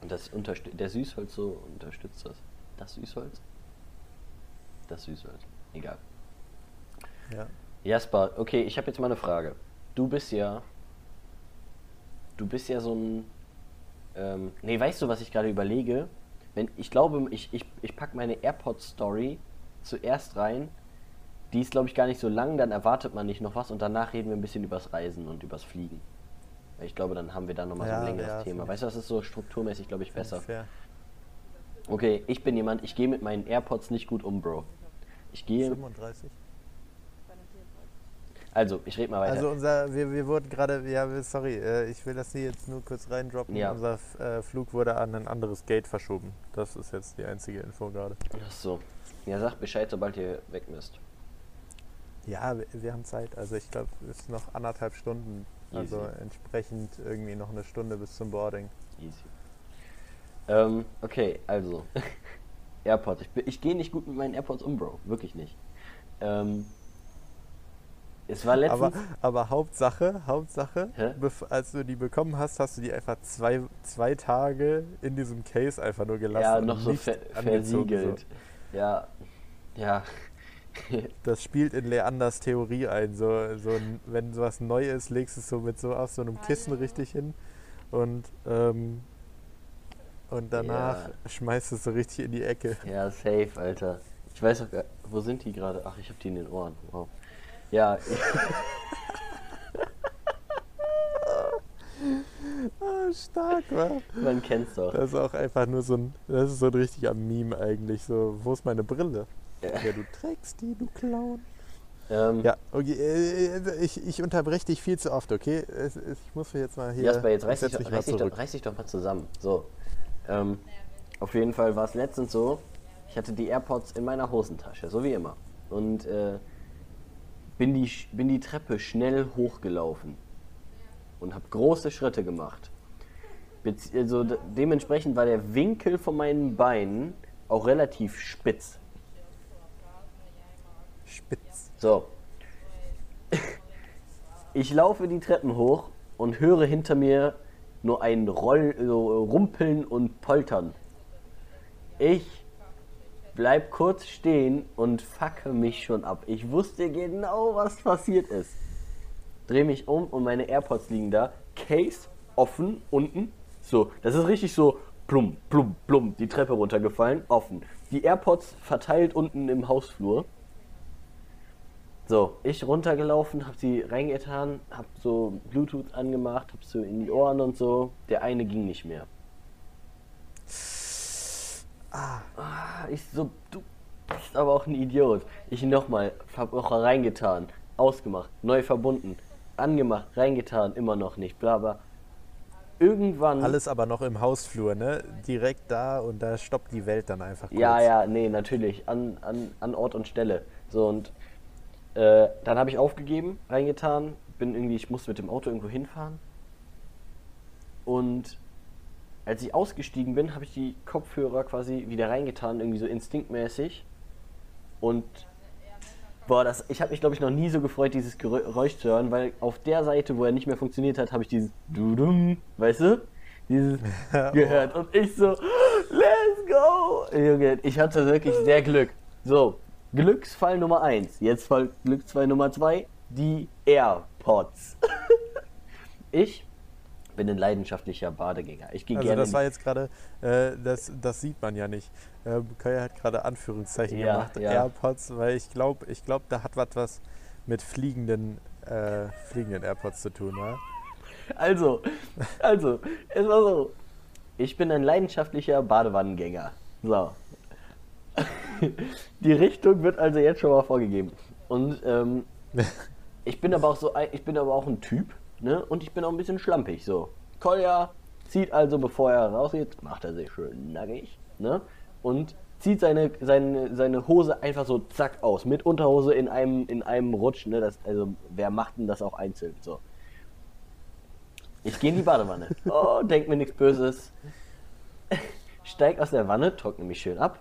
Speaker 2: Und das der Süßholz so unterstützt das. Das Süßholz? Das Süßholz. Egal.
Speaker 1: Ja.
Speaker 2: Jasper, okay, ich habe jetzt mal eine Frage. Du bist ja. Du bist ja so ein. Ähm, nee, weißt du, was ich gerade überlege? Wenn, ich glaube, ich, ich, ich packe meine AirPods-Story zuerst rein. Die ist, glaube ich, gar nicht so lang, dann erwartet man nicht noch was und danach reden wir ein bisschen übers Reisen und übers Fliegen. Weil Ich glaube, dann haben wir da nochmal so
Speaker 1: Ja,
Speaker 2: ein längeres
Speaker 1: ja,
Speaker 2: Thema. Weißt du, das ist so strukturmäßig, glaube ich, besser.
Speaker 1: Fair.
Speaker 2: Okay, ich bin jemand, ich gehe mit meinen AirPods nicht gut um, Bro. Ich gehe.
Speaker 1: 35.
Speaker 2: Also, ich rede mal weiter.
Speaker 1: Also unser, wir, wir wurden gerade, ja, sorry, äh, ich will das hier jetzt nur kurz reindroppen.
Speaker 2: Ja.
Speaker 1: Unser äh, Flug wurde an ein anderes Gate verschoben. Das ist jetzt die einzige Info gerade.
Speaker 2: Ach so. Ja, sag Bescheid, sobald ihr weg müsst.
Speaker 1: Ja, wir, haben Zeit. Also ich glaube, es ist noch anderthalb Stunden. Also
Speaker 2: Easy.
Speaker 1: entsprechend irgendwie noch eine Stunde bis zum Boarding.
Speaker 2: Easy. Ähm, okay, also. AirPods. Ich, ich gehe nicht gut mit meinen AirPods um, Bro. Wirklich nicht. Ähm, es war letztens.
Speaker 1: Aber, aber Hauptsache, Hauptsache, als du die bekommen hast, hast du die einfach zwei, zwei Tage in diesem Case einfach nur gelassen.
Speaker 2: ja, noch so ver
Speaker 1: angezogen,
Speaker 2: versiegelt. Ja. Ja.
Speaker 1: Das spielt in Leanders Theorie ein. So, so ein, wenn sowas neu ist, legst du es so mit so auf so einem Kissen richtig hin und, ähm, und danach
Speaker 2: Ja.
Speaker 1: schmeißt du es so richtig in die Ecke.
Speaker 2: Ja, safe, Alter. Ich weiß auch gar Wo sind die gerade? Ach, ich hab die in den Ohren. Wow. Ja,
Speaker 1: Ah, stark, wa?
Speaker 2: man kennt's doch.
Speaker 1: Das ist auch einfach nur so ein, das ist so ein richtiger Meme eigentlich. So, wo ist meine Brille?
Speaker 2: Ja.
Speaker 1: Du trägst die, du Clown.
Speaker 2: Ähm,
Speaker 1: Ja, okay, äh, ich, ich unterbreche dich viel zu oft, okay? Ich muss mich jetzt mal hier.
Speaker 2: Jasper, jetzt reiß dich, doch- reiß, dich doch, reiß dich doch mal zusammen. So. Ähm, auf jeden Fall war es letztens so, ich hatte die AirPods in meiner Hosentasche, so wie immer. Und äh, bin, die, bin die Treppe schnell hochgelaufen und habe große Schritte gemacht. Bez also de dementsprechend war der Winkel von meinen Beinen auch relativ spitz.
Speaker 1: Spitz.
Speaker 2: So. Ich laufe die Treppen hoch und höre hinter mir nur ein Roll, so Rumpeln und Poltern. Ich bleib kurz stehen und facke mich schon ab. Ich wusste genau, was passiert ist. Dreh mich um und meine AirPods liegen da. Case offen unten. So, das ist richtig so plum, plum, plum, die Treppe runtergefallen, offen. Die AirPods verteilt unten im Hausflur. So, ich runtergelaufen, hab sie reingetan, hab so Bluetooth angemacht, hab so in die Ohren und so. Der eine ging nicht mehr. Ah, ich so, du bist aber auch ein Idiot. Ich nochmal, hab noch reingetan, ausgemacht, neu verbunden, angemacht, reingetan, immer noch nicht, bla bla. Irgendwann.
Speaker 1: Alles aber noch im Hausflur, ne? Direkt da und da stoppt die Welt dann einfach kurz.
Speaker 2: Ja, ja, nee, natürlich. An, an, an Ort und Stelle. So und äh, dann habe ich aufgegeben, reingetan, bin irgendwie, ich musste mit dem Auto irgendwo hinfahren. Und als ich ausgestiegen bin, habe ich die Kopfhörer quasi wieder reingetan, irgendwie so instinktmäßig. Und boah, das, ich habe mich, glaube ich, noch nie so gefreut, dieses Geräusch zu hören, weil auf der Seite, wo er nicht mehr funktioniert hat, habe ich dieses Dudum, weißt du? Dieses gehört. Und ich so, let's go! Junge, ich hatte wirklich sehr Glück. So, Glücksfall Nummer 1. Jetzt folgt Glücksfall Nummer 2, die AirPods. ich bin ein leidenschaftlicher Badegänger. Ich gehe
Speaker 1: Also
Speaker 2: gerne
Speaker 1: das war jetzt gerade, äh, das, das sieht man ja nicht. Ähm, Kaya hat gerade Anführungszeichen
Speaker 2: Ja,
Speaker 1: gemacht,
Speaker 2: ja.
Speaker 1: AirPods, weil ich glaube, ich glaub, da hat was was mit fliegenden, äh, fliegenden AirPods zu tun, ja?
Speaker 2: Also, also, es war so. Ich bin ein leidenschaftlicher Badewannengänger. So. Die Richtung wird also jetzt schon mal vorgegeben. Und ähm, ich bin aber auch so, ein- ich bin aber auch ein Typ, ne? Und ich bin auch ein bisschen schlampig. So. Kolja zieht also, bevor er rausgeht, macht er sich schön nackig, ne? Und zieht seine, seine, seine Hose einfach so zack aus. Mit Unterhose in einem, in einem Rutsch, ne? Das, also, wer macht denn das auch einzeln? So. Ich gehe in die Badewanne. Oh, denk mir nichts Böses. Steig aus der Wanne, trockne mich schön ab.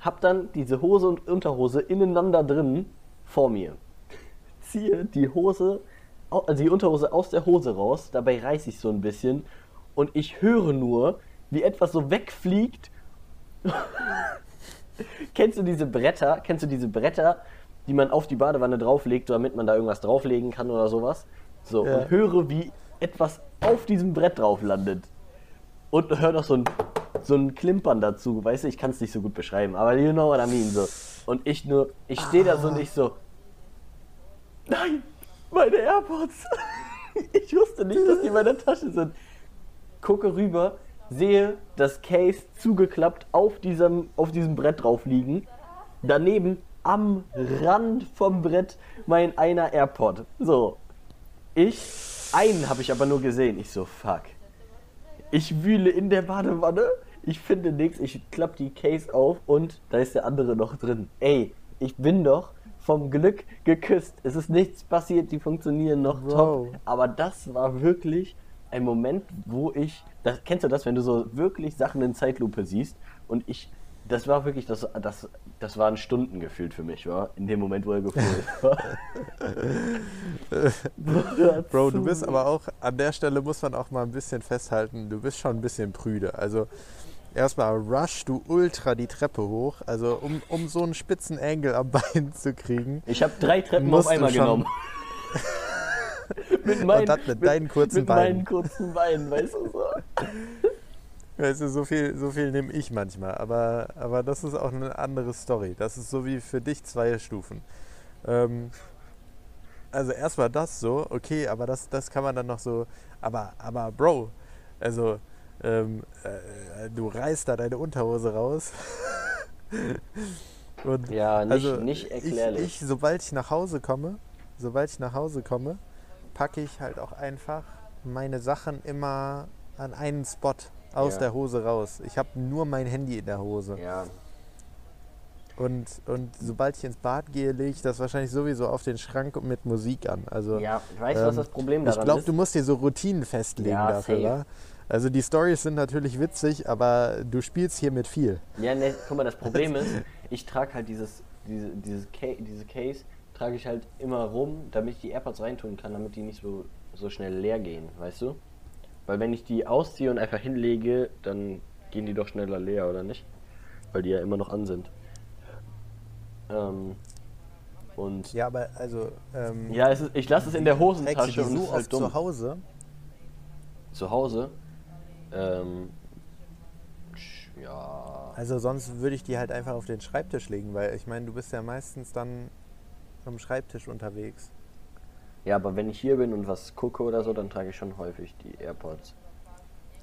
Speaker 2: Hab dann diese Hose und Unterhose ineinander drin vor mir. ziehe die Hose, also die Unterhose aus der Hose raus, dabei reiße ich so ein bisschen und ich höre nur, wie etwas so wegfliegt. kennst du diese Bretter? Kennst du diese Bretter, die man auf die Badewanne drauflegt, damit man da irgendwas drauflegen kann oder sowas? So,
Speaker 1: Ja.
Speaker 2: und höre, wie etwas auf diesem Brett drauf landet. Und hör noch so ein, so ein Klimpern dazu, weißt du, ich kann es nicht so gut beschreiben, aber you know what I mean, so. Und ich nur, ich stehe da so und ich so, nein, meine AirPods. ich wusste nicht, dass die in meiner Tasche sind. Gucke rüber, sehe das Case zugeklappt auf diesem, auf diesem Brett drauf liegen. Daneben am Rand vom Brett mein einer AirPod. So. Ich, einen habe ich aber nur gesehen. Ich so, fuck. Ich wühle in der Badewanne, ich finde nichts, ich klapp die Case auf und da ist der andere noch drin. Ey, ich bin doch vom Glück geküsst. Es ist nichts passiert, die funktionieren noch
Speaker 1: Bro.
Speaker 2: top. Aber das war wirklich ein Moment, wo ich. Das, kennst du das, wenn du so wirklich Sachen in Zeitlupe siehst? Und ich. Das war wirklich, das, das, das waren Stunden gefühlt für mich, war? In dem Moment, wo er gefühlt war.
Speaker 1: Bro, du bist aber auch, an der Stelle muss man auch mal ein bisschen festhalten, du bist schon ein bisschen prüde. Also erstmal rush du ultra die Treppe hoch, also um, um so einen spitzen Angle am Bein zu kriegen.
Speaker 2: Ich habe drei Treppen auf einmal genommen. mit meinen,
Speaker 1: das mit deinen kurzen
Speaker 2: mit
Speaker 1: Beinen.
Speaker 2: meinen kurzen Beinen, weißt du so.
Speaker 1: Weißt du, so viel, so viel nehme ich manchmal, aber, aber das ist auch eine andere Story. Das ist so wie für dich zwei Stufen. Ähm, also erstmal das so, okay, aber das, das kann man dann noch so, aber, aber Bro, also ähm, äh, du reißt da deine Unterhose raus. Und
Speaker 2: Ja, nicht,
Speaker 1: also
Speaker 2: nicht
Speaker 1: ich,
Speaker 2: erklärlich.
Speaker 1: ich, sobald ich nach Hause komme, sobald ich nach Hause komme, packe ich halt auch einfach meine Sachen immer an einen Spot aus
Speaker 2: Ja.
Speaker 1: der Hose raus. Ich habe nur mein Handy in der Hose.
Speaker 2: ja,
Speaker 1: Und, und sobald ich ins Bad gehe, lege ich das wahrscheinlich sowieso auf den Schrank mit Musik an. Also
Speaker 2: ja, du, was
Speaker 1: ähm,
Speaker 2: das Problem
Speaker 1: ich
Speaker 2: daran
Speaker 1: glaube,
Speaker 2: ist?
Speaker 1: du musst dir so Routinen festlegen
Speaker 2: Ja,
Speaker 1: dafür, wa? Also die Stories sind natürlich witzig, aber du spielst hier mit viel.
Speaker 2: Ja, ne, guck mal, das Problem ist, ich trage halt dieses, diese, dieses Ca diese Case, trage ich halt immer rum, damit ich die AirPods reintun kann, damit die nicht so, so schnell leer gehen, weißt du? Weil wenn ich die ausziehe und einfach hinlege, dann gehen die doch schneller leer, oder nicht? Weil die ja immer noch an sind. Ähm, und ja,
Speaker 1: Ja, aber also ähm,
Speaker 2: es ist, ich lasse es in der Hosentasche und
Speaker 1: so
Speaker 2: ist halt dumm.
Speaker 1: zu Hause.
Speaker 2: Zu Hause? Ähm, ja.
Speaker 1: Also sonst würde ich die halt einfach auf den Schreibtisch legen, weil ich meine, du bist ja meistens dann am Schreibtisch unterwegs.
Speaker 2: Ja, aber wenn ich hier bin und was gucke oder so, dann trage ich schon häufig die AirPods.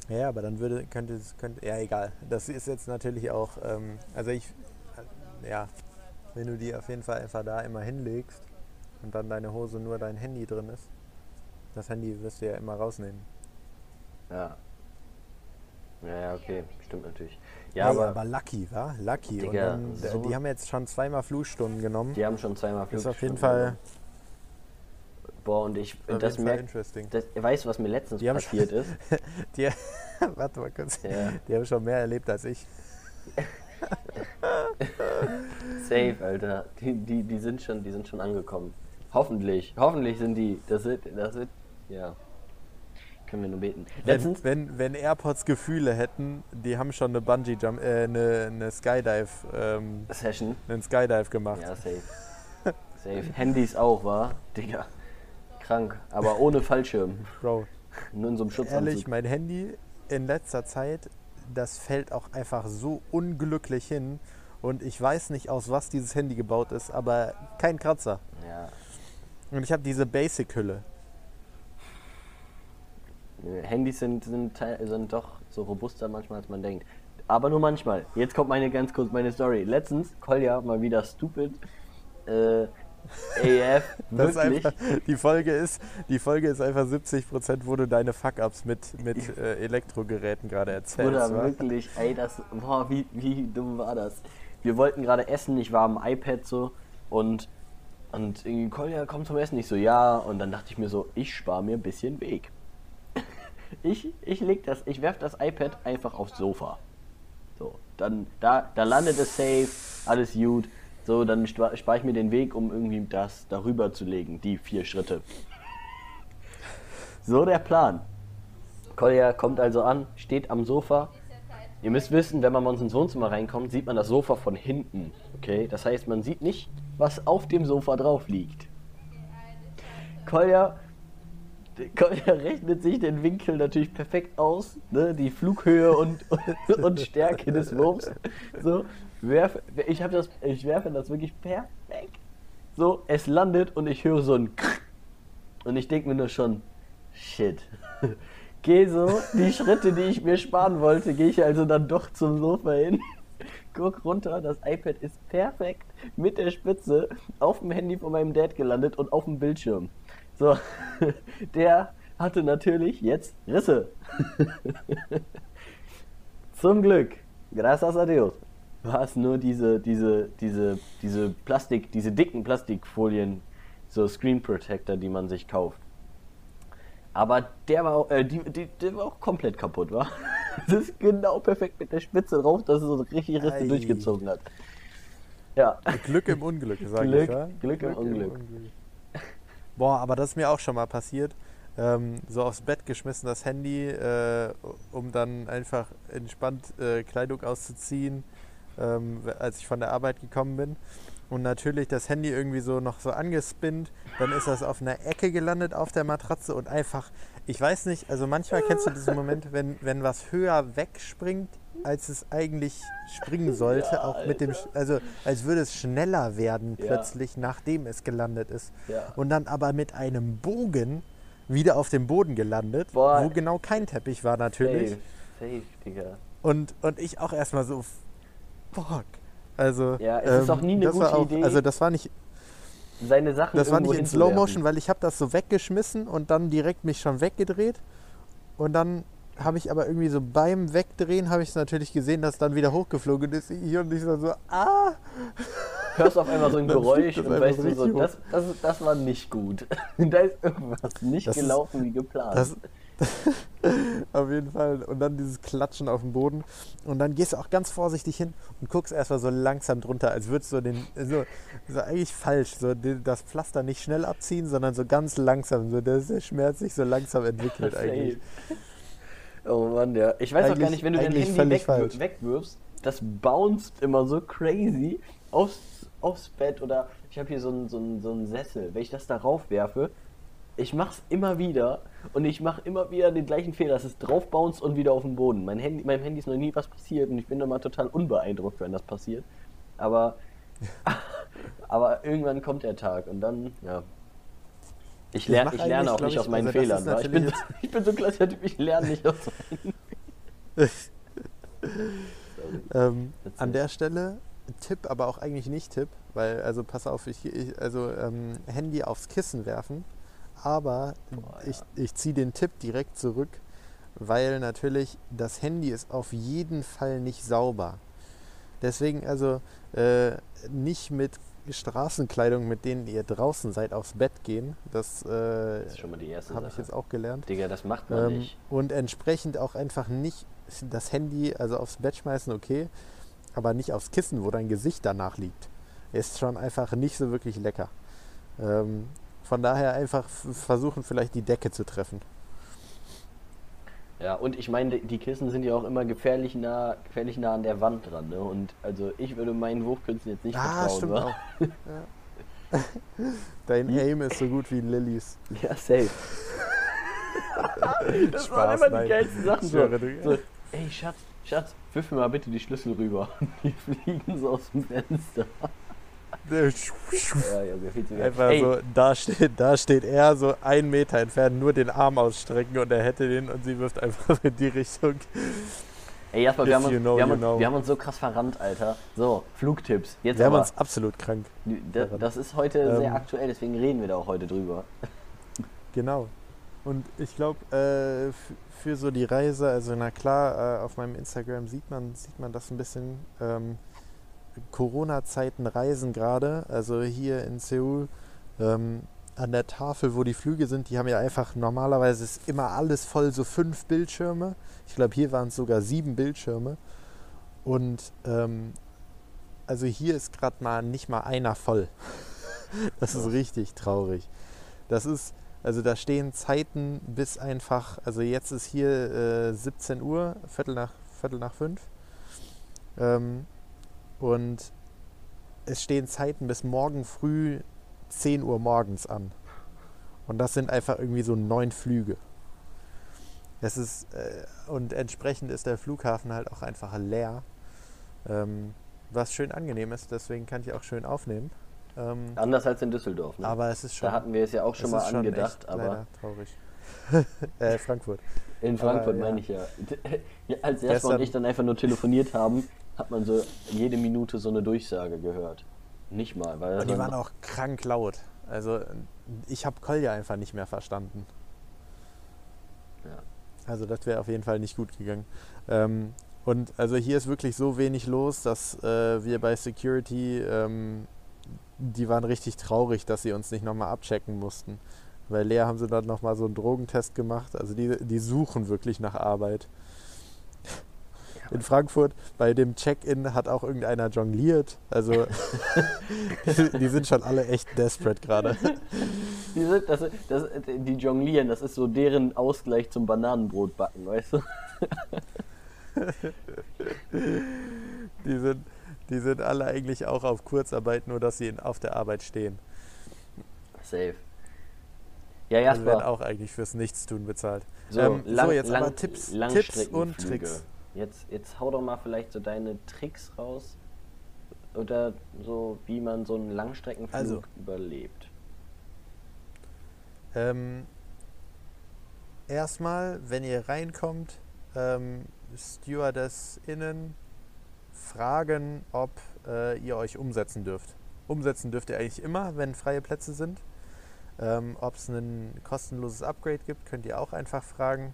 Speaker 1: Ja, aber dann würde, könnte es, könnte, ja egal. Das ist jetzt natürlich auch, ähm, also ich, äh, ja, wenn du die auf jeden Fall einfach da immer hinlegst und dann deine Hose nur dein Handy drin ist, das Handy wirst du ja immer rausnehmen.
Speaker 2: Ja. Ja, ja, okay, stimmt natürlich. Ja,
Speaker 1: Hey,
Speaker 2: aber,
Speaker 1: aber lucky, wa? Lucky.
Speaker 2: Digga,
Speaker 1: und dann,
Speaker 2: so-
Speaker 1: die haben jetzt schon zweimal Flugstunden genommen.
Speaker 2: die haben schon zweimal
Speaker 1: Das ist auf jeden
Speaker 2: Flugstunden
Speaker 1: Fall,
Speaker 2: gemacht. Boah, und ich,
Speaker 1: auf
Speaker 2: das merkt, das, weißt du, was mir letztens
Speaker 1: Die
Speaker 2: passiert ist?
Speaker 1: Die, warte mal kurz.
Speaker 2: Ja.
Speaker 1: Die haben schon mehr erlebt als ich.
Speaker 2: Safe, Alter. Die, die, die, sind schon, die sind schon angekommen. Hoffentlich, hoffentlich sind die. Das sind, das sind, ja. Können wir nur beten. Letztens,
Speaker 1: Wenn, wenn, wenn AirPods Gefühle hätten, die haben schon eine Bungee Jump, äh, eine, eine Skydive, ähm,
Speaker 2: Session.
Speaker 1: einen Skydive gemacht.
Speaker 2: Ja, safe. Safe. Handys auch, war? Digga. Krank. Aber ohne Fallschirm.
Speaker 1: Bro,
Speaker 2: Nur in so einem Schutzanzug.
Speaker 1: ehrlich, mein Handy in letzter Zeit, das fällt auch einfach so unglücklich hin. Und ich weiß nicht, aus was dieses Handy gebaut ist, aber kein Kratzer.
Speaker 2: Ja.
Speaker 1: Und ich habe diese Basic-Hülle.
Speaker 2: Handys sind, sind, sind doch so robuster manchmal, als man denkt. Aber nur manchmal. Jetzt kommt meine ganz kurz meine Story. Letztens, Kolja, mal wieder stupid. Äh, AF,
Speaker 1: Das
Speaker 2: wirklich.
Speaker 1: einfach, die, Folge ist, die Folge ist einfach 70%, wo du deine Fuck-Ups mit, mit äh, Elektrogeräten gerade erzählst.
Speaker 2: Bruder,
Speaker 1: wa?
Speaker 2: wirklich, ey, das, boah, wie, wie dumm war das? Wir wollten gerade essen, ich war am iPad so und, und irgendwie, Kolja, komm zum Essen. Ich so, ja, und dann dachte ich mir so, ich spare mir ein bisschen Weg. Ich, ich leg das, ich werf das iPad einfach aufs Sofa. So, dann, da, da landet es safe, alles gut. So, dann spare ich mir den Weg, um irgendwie das darüber zu legen, die vier Schritte. So der Plan. Kolja kommt also an, steht am Sofa. Ihr müsst wissen, wenn man bei uns ins Wohnzimmer reinkommt, sieht man das Sofa von hinten. Okay? Das heißt, man sieht nicht, was auf dem Sofa drauf liegt. Kolja, Kolja rechnet sich den Winkel natürlich perfekt aus, ne? die Flughöhe und, und, und Stärke des Wurms. So, werf, ich, hab das, ich werfe das wirklich perfekt. So, es landet und ich höre so ein Krrr. Und ich denke mir nur schon, shit. Gehe so, die Schritte, die ich mir sparen wollte, gehe ich also dann doch zum Sofa hin. Guck runter, das iPad ist perfekt mit der Spitze auf dem Handy von meinem Dad gelandet und auf dem Bildschirm. So, der hatte natürlich jetzt Risse. Zum Glück, gracias a Dios, war es nur diese, diese, diese, diese Plastik, diese dicken Plastikfolien, so Screen Protector, die man sich kauft. Aber der war, auch, äh, die, die, der war auch komplett kaputt, war. Das ist genau perfekt mit der Spitze drauf, dass es so richtig Risse
Speaker 1: Ei.
Speaker 2: durchgezogen hat. Ja.
Speaker 1: Glück im Unglück, sag
Speaker 2: Glück,
Speaker 1: ich. Ja?
Speaker 2: Glück im Unglück.
Speaker 1: Boah, aber das ist mir auch schon mal passiert. Ähm, so aufs Bett geschmissen das Handy, äh, um dann einfach entspannt äh, Kleidung auszuziehen, ähm, als ich von der Arbeit gekommen bin. Und natürlich das Handy irgendwie so noch so angespinnt. Dann ist das auf einer Ecke gelandet auf der Matratze und einfach, ich weiß nicht, also manchmal kennst du diesen Moment, wenn, wenn was höher wegspringt, als es eigentlich springen sollte,
Speaker 2: Ja,
Speaker 1: auch mit dem, Sch- also als würde es schneller werden
Speaker 2: Ja.
Speaker 1: plötzlich, nachdem es gelandet ist.
Speaker 2: Ja.
Speaker 1: Und dann aber mit einem Bogen wieder auf dem Boden gelandet,
Speaker 2: Boah.
Speaker 1: wo genau kein Teppich war natürlich.
Speaker 2: Safe, safe, Digga.
Speaker 1: Und, und ich auch erstmal so, fuck. Also,
Speaker 2: Ja, es ist auch nie eine
Speaker 1: das war
Speaker 2: gute Idee.
Speaker 1: Also das war nicht,
Speaker 2: Seine Sachen
Speaker 1: das war nicht in. Slow Motion, weil ich habe das so weggeschmissen und dann direkt mich schon weggedreht. Und dann habe ich aber irgendwie so beim Wegdrehen habe ich es natürlich gesehen, dass dann wieder hochgeflogen ist. Ich und ich so, so ah!
Speaker 2: hörst auf einmal so ein Geräusch und weißt du so, das, das, das war nicht gut. da ist irgendwas nicht
Speaker 1: Das ist-
Speaker 2: gelaufen wie geplant.
Speaker 1: Das, auf jeden Fall. Und dann dieses Klatschen auf dem Boden. Und dann gehst du auch ganz vorsichtig hin und guckst erstmal so langsam drunter, als würdest du den, so, so eigentlich falsch, so das Pflaster nicht schnell abziehen, sondern so ganz langsam, so dass der Schmerz sich so langsam entwickelt eigentlich.
Speaker 2: Oh Mann, ja. Ich weiß auch gar
Speaker 1: Eigentlich-
Speaker 2: nicht, wenn du dein
Speaker 1: eigentlich
Speaker 2: Handy weg,
Speaker 1: falsch.
Speaker 2: wegwirfst, das bounced immer so crazy aufs, aufs Bett oder ich habe hier so einen so einen- so einen Sessel. Wenn ich das darauf werfe, ich mach's immer wieder und ich mache immer wieder den gleichen Fehler, dass es drauf bounced und wieder auf den Boden. Mein Handy, meinem Handy ist noch nie was passiert und ich bin immer total unbeeindruckt, wenn das passiert. Aber, aber irgendwann kommt der Tag und dann, ja. Ich,
Speaker 1: mach
Speaker 2: ich lerne auch nicht
Speaker 1: ich,
Speaker 2: aus meinen
Speaker 1: also das
Speaker 2: Fehlern.
Speaker 1: ist?
Speaker 2: Ich bin, ich bin so ein klassischer Typ, ich lerne nicht aus meinen
Speaker 1: Ähm, an der Stelle Tipp, aber auch eigentlich nicht Tipp, weil, also pass auf, ich, ich also ähm, Handy aufs Kissen werfen, aber
Speaker 2: Boah, ja.
Speaker 1: ich, ich ziehe den Tipp direkt zurück, weil natürlich das Handy ist auf jeden Fall nicht sauber. Deswegen also äh, nicht mit Straßenkleidung, mit denen ihr draußen seid, aufs Bett gehen. Das, äh,
Speaker 2: Das ist schon mal die erste
Speaker 1: habe ich jetzt auch gelernt.
Speaker 2: Digga, das macht man
Speaker 1: Ähm,
Speaker 2: nicht.
Speaker 1: und entsprechend auch einfach nicht das Handy, also aufs Bett schmeißen, okay, aber nicht aufs Kissen, wo dein Gesicht danach liegt. Ist schon einfach nicht so wirklich lecker. Ähm, von daher einfach versuchen, vielleicht die Decke zu treffen.
Speaker 2: Ja, und ich meine, die Kissen sind ja auch immer gefährlich nah, gefährlich nah an der Wand dran, ne? Und also ich würde meinen Wurfkünsten jetzt nicht
Speaker 1: ah,
Speaker 2: vertrauen,
Speaker 1: stimmt
Speaker 2: wa?
Speaker 1: auch. Ja. Dein Aim ist so gut wie Lillys.
Speaker 2: Ja, safe. das
Speaker 1: Spaß,
Speaker 2: waren immer
Speaker 1: nein.
Speaker 2: die geilsten Sachen. So, so, ey, Schatz, Schatz, wirf mir mal bitte die Schlüssel rüber. Die fliegen so aus dem Fenster. Ja, viel zu.
Speaker 1: Einfach
Speaker 2: ey,
Speaker 1: so, da steht, da steht er so einen Meter entfernt, nur den Arm ausstrecken und er hätte den und sie wirft einfach in die Richtung.
Speaker 2: ey Jasper, wir haben, uns,
Speaker 1: you know,
Speaker 2: wir, haben uns,
Speaker 1: know.
Speaker 2: wir haben uns so krass verrannt, Alter. So, Flugtipps. Jetzt
Speaker 1: Wir haben
Speaker 2: aber.
Speaker 1: uns absolut krank.
Speaker 2: Da- Das ist heute sehr
Speaker 1: Ähm,
Speaker 2: aktuell, deswegen reden wir da auch heute drüber.
Speaker 1: Genau. Und ich glaube, äh, für so die Reise, also na klar, äh, auf meinem Instagram sieht man, sieht man das ein bisschen. Ähm, Corona-Zeiten reisen gerade, also hier in Seoul. Ähm, an der Tafel, wo die Flüge sind, die haben ja einfach, normalerweise ist immer alles voll, so fünf Bildschirme. Ich glaube, hier waren es sogar sieben Bildschirme. Und ähm, also hier ist gerade mal nicht mal einer voll. Das ist richtig traurig. Das ist, also da stehen Zeiten bis einfach, also jetzt ist hier äh, 17 Uhr, Viertel nach, Viertel nach fünf. Ähm, und es stehen Zeiten bis morgen früh 10 Uhr morgens an. Und das sind einfach irgendwie so neun Flüge. Es ist, äh, und entsprechend ist der Flughafen halt auch einfach leer. Ähm, was schön angenehm ist, deswegen kann ich auch schön aufnehmen. Ähm,
Speaker 2: Anders als in Düsseldorf. Ne?
Speaker 1: aber es ist schon.
Speaker 2: da hatten wir es ja auch schon mal
Speaker 1: schon
Speaker 2: angedacht,
Speaker 1: echt
Speaker 2: aber
Speaker 1: leider traurig. äh, Frankfurt.
Speaker 2: in Frankfurt
Speaker 1: aber, ja.
Speaker 2: meine ich ja. ja als Jasper und ich dann einfach nur telefoniert haben, hat man so jede Minute so eine Durchsage gehört. Nicht mal, weil
Speaker 1: Und die waren auch krank laut. Also ich habe Kolja einfach nicht mehr verstanden.
Speaker 2: Ja.
Speaker 1: Also das wäre auf jeden Fall nicht gut gegangen. Ähm, und also hier ist wirklich so wenig los, dass äh, wir bei Security, ähm, die waren richtig traurig, dass sie uns nicht nochmal abchecken mussten. Weil Lea haben sie dann nochmal so einen Drogentest gemacht. Also die, die suchen wirklich nach Arbeit. In Frankfurt bei dem Check-in hat auch irgendeiner jongliert. Also die, sind schon alle echt desperate gerade.
Speaker 2: Die, sind, das, das, die jonglieren, das ist so deren Ausgleich zum Bananenbrotbacken, weißt du?
Speaker 1: Die sind, die sind alle eigentlich auch auf Kurzarbeit, nur dass sie auf der Arbeit stehen.
Speaker 2: Safe. Ja,
Speaker 1: Also werden
Speaker 2: Jasper,
Speaker 1: auch eigentlich fürs Nichtstun bezahlt.
Speaker 2: so,
Speaker 1: ähm,
Speaker 2: lang,
Speaker 1: so, jetzt
Speaker 2: lang,
Speaker 1: aber Tipps, Tipps und. Tricks.
Speaker 2: Jetzt, jetzt hau doch mal vielleicht so deine Tricks raus. Oder so, wie man so einen Langstreckenflug
Speaker 1: Also.
Speaker 2: überlebt.
Speaker 1: Ähm, erstmal, wenn ihr reinkommt, ähm, StewardessInnen fragen, ob äh, ihr euch umsetzen dürft. Umsetzen dürft ihr eigentlich immer, wenn freie Plätze sind. Ähm, ob es ein kostenloses Upgrade gibt, könnt ihr auch einfach fragen.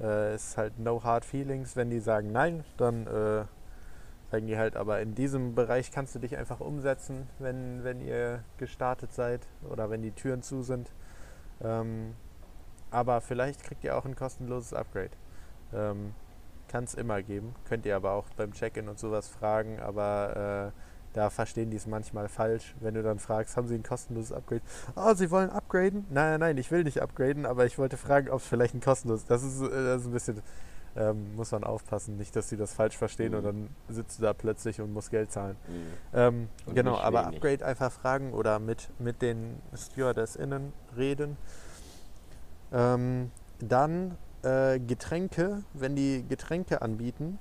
Speaker 1: Äh, ist halt no hard feelings. Wenn die sagen nein, dann äh, sagen die halt, aber in diesem Bereich kannst du dich einfach umsetzen, wenn, wenn ihr gestartet seid oder wenn die Türen zu sind. Ähm, aber vielleicht kriegt ihr auch ein kostenloses Upgrade. Ähm, Kann es immer geben. Könnt ihr aber auch beim Check-in und sowas fragen, aber äh, da verstehen die es manchmal falsch. Wenn du dann fragst, haben sie ein kostenloses Upgrade? Oh, sie wollen upgraden? Nein, nein, nein, ich will nicht upgraden, aber ich wollte fragen, ob es vielleicht ein kostenloses Das ist, äh, das ist ein bisschen, ähm, muss man aufpassen, nicht, dass sie das falsch verstehen
Speaker 2: Mhm.
Speaker 1: und dann sitzt du da plötzlich und musst Geld zahlen.
Speaker 2: Mhm.
Speaker 1: Ähm, genau, aber
Speaker 2: wenig.
Speaker 1: Upgrade einfach fragen oder mit, mit den StewardessInnen reden. Ähm, dann äh, Getränke, wenn die Getränke anbieten,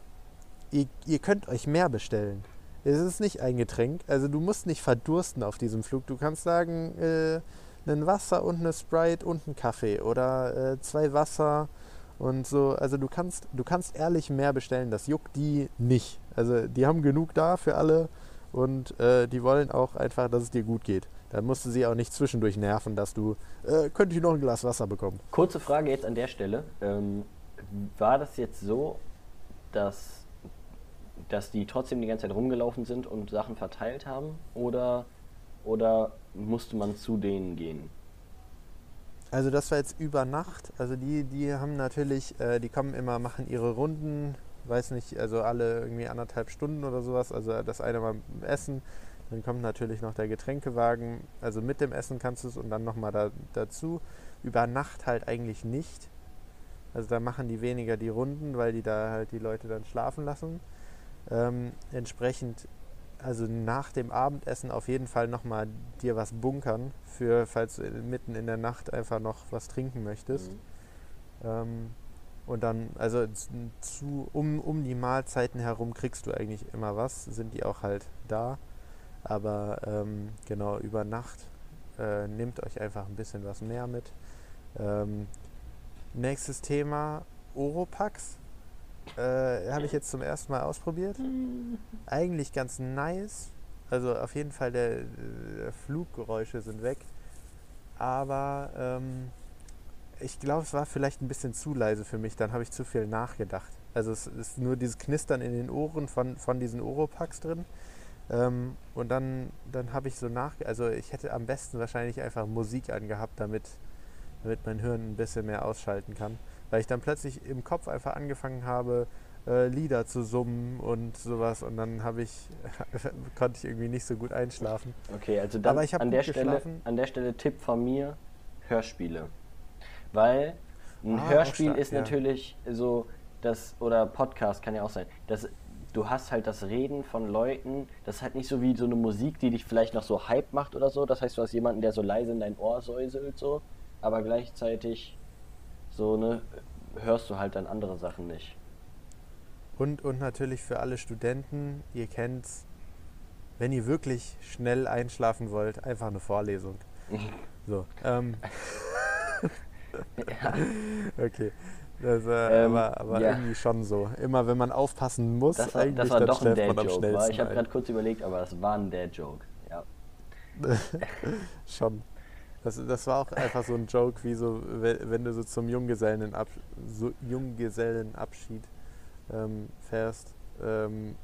Speaker 1: ihr, ihr könnt euch mehr bestellen. Es ist nicht ein Getränk, also du musst nicht verdursten auf diesem Flug. Du kannst sagen, äh, ein Wasser und eine Sprite und einen Kaffee oder äh, zwei Wasser und so. Also du kannst, du kannst ehrlich mehr bestellen, das juckt die nicht. Also die haben genug da für alle und äh, die wollen auch einfach, dass es dir gut geht. Da musst du sie auch nicht zwischendurch nerven, dass du, äh, könnte ich noch ein Glas Wasser bekommen.
Speaker 2: Kurze Frage jetzt an der Stelle. Ähm, war das jetzt so, dass, dass die trotzdem die ganze Zeit rumgelaufen sind und Sachen verteilt haben? Oder, oder musste man zu denen gehen?
Speaker 1: Also das war jetzt über Nacht. Also die, die haben natürlich, äh, die kommen immer, machen ihre Runden, weiß nicht, also alle irgendwie anderthalb Stunden oder sowas. Also das eine Mal Essen, dann kommt natürlich noch der Getränkewagen. Also mit dem Essen kannst du es und dann nochmal da, dazu. Über Nacht halt eigentlich nicht. Also da machen die weniger die Runden, weil die da halt die Leute dann schlafen lassen. Ähm, entsprechend, also nach dem Abendessen auf jeden Fall nochmal dir was bunkern, für falls du mitten in der Nacht einfach noch was trinken möchtest.
Speaker 2: Mhm.
Speaker 1: Ähm, und dann, also zu, um, um die Mahlzeiten herum kriegst du eigentlich immer was, sind die auch halt da. Aber ähm, genau, über Nacht äh, nehmt euch einfach ein bisschen was mehr mit. Ähm, nächstes Thema, Oropax. Äh, Habe ich jetzt zum ersten Mal ausprobiert. Eigentlich ganz nice. Also auf jeden Fall der, äh, Fluggeräusche sind weg. Aber ähm, ich glaube, es war vielleicht ein bisschen zu leise für mich. Dann habe ich zu viel nachgedacht. Also es ist nur dieses Knistern in den Ohren von, von diesen Oropax drin. Ähm, und dann, dann habe ich so nach... Also ich hätte am besten wahrscheinlich einfach Musik angehabt, damit, damit mein Hirn ein bisschen mehr ausschalten kann. Weil ich dann plötzlich im Kopf einfach angefangen habe, äh, Lieder zu summen und sowas und dann habe ich konnte ich irgendwie nicht so gut einschlafen.
Speaker 2: Okay, also dann
Speaker 1: Aber ich
Speaker 2: an, der Stelle,
Speaker 1: geschlafen.
Speaker 2: an der Stelle Tipp von mir, Hörspiele. Weil ein
Speaker 1: Ah,
Speaker 2: Hörspiel
Speaker 1: stark,
Speaker 2: ist
Speaker 1: ja.
Speaker 2: natürlich so, das, oder Podcast kann ja auch sein, das, du hast halt das Reden von Leuten, das ist halt nicht so wie so eine Musik, die dich vielleicht noch so Hype macht oder so. Das heißt, du hast jemanden, der so leise in dein Ohr säuselt, so, aber gleichzeitig so, ne, hörst du halt dann andere Sachen nicht.
Speaker 1: Und, und natürlich für alle Studenten, ihr kennt's, wenn ihr wirklich schnell einschlafen wollt, einfach eine Vorlesung. So, ähm, okay. Das, äh,
Speaker 2: Ähm,
Speaker 1: aber aber
Speaker 2: ja.
Speaker 1: irgendwie schon so. Immer wenn man aufpassen muss,
Speaker 2: Das war,
Speaker 1: eigentlich,
Speaker 2: das war
Speaker 1: dann
Speaker 2: doch ein
Speaker 1: schläft man schnellsten
Speaker 2: Ich habe gerade kurz überlegt, aber das war ein Dad-Joke, ja.
Speaker 1: Schon. Das, das war auch einfach so ein Joke, wie so, we- wenn du so zum Junggesellenab so Junggesellenabschied ähm, fährst. Ähm,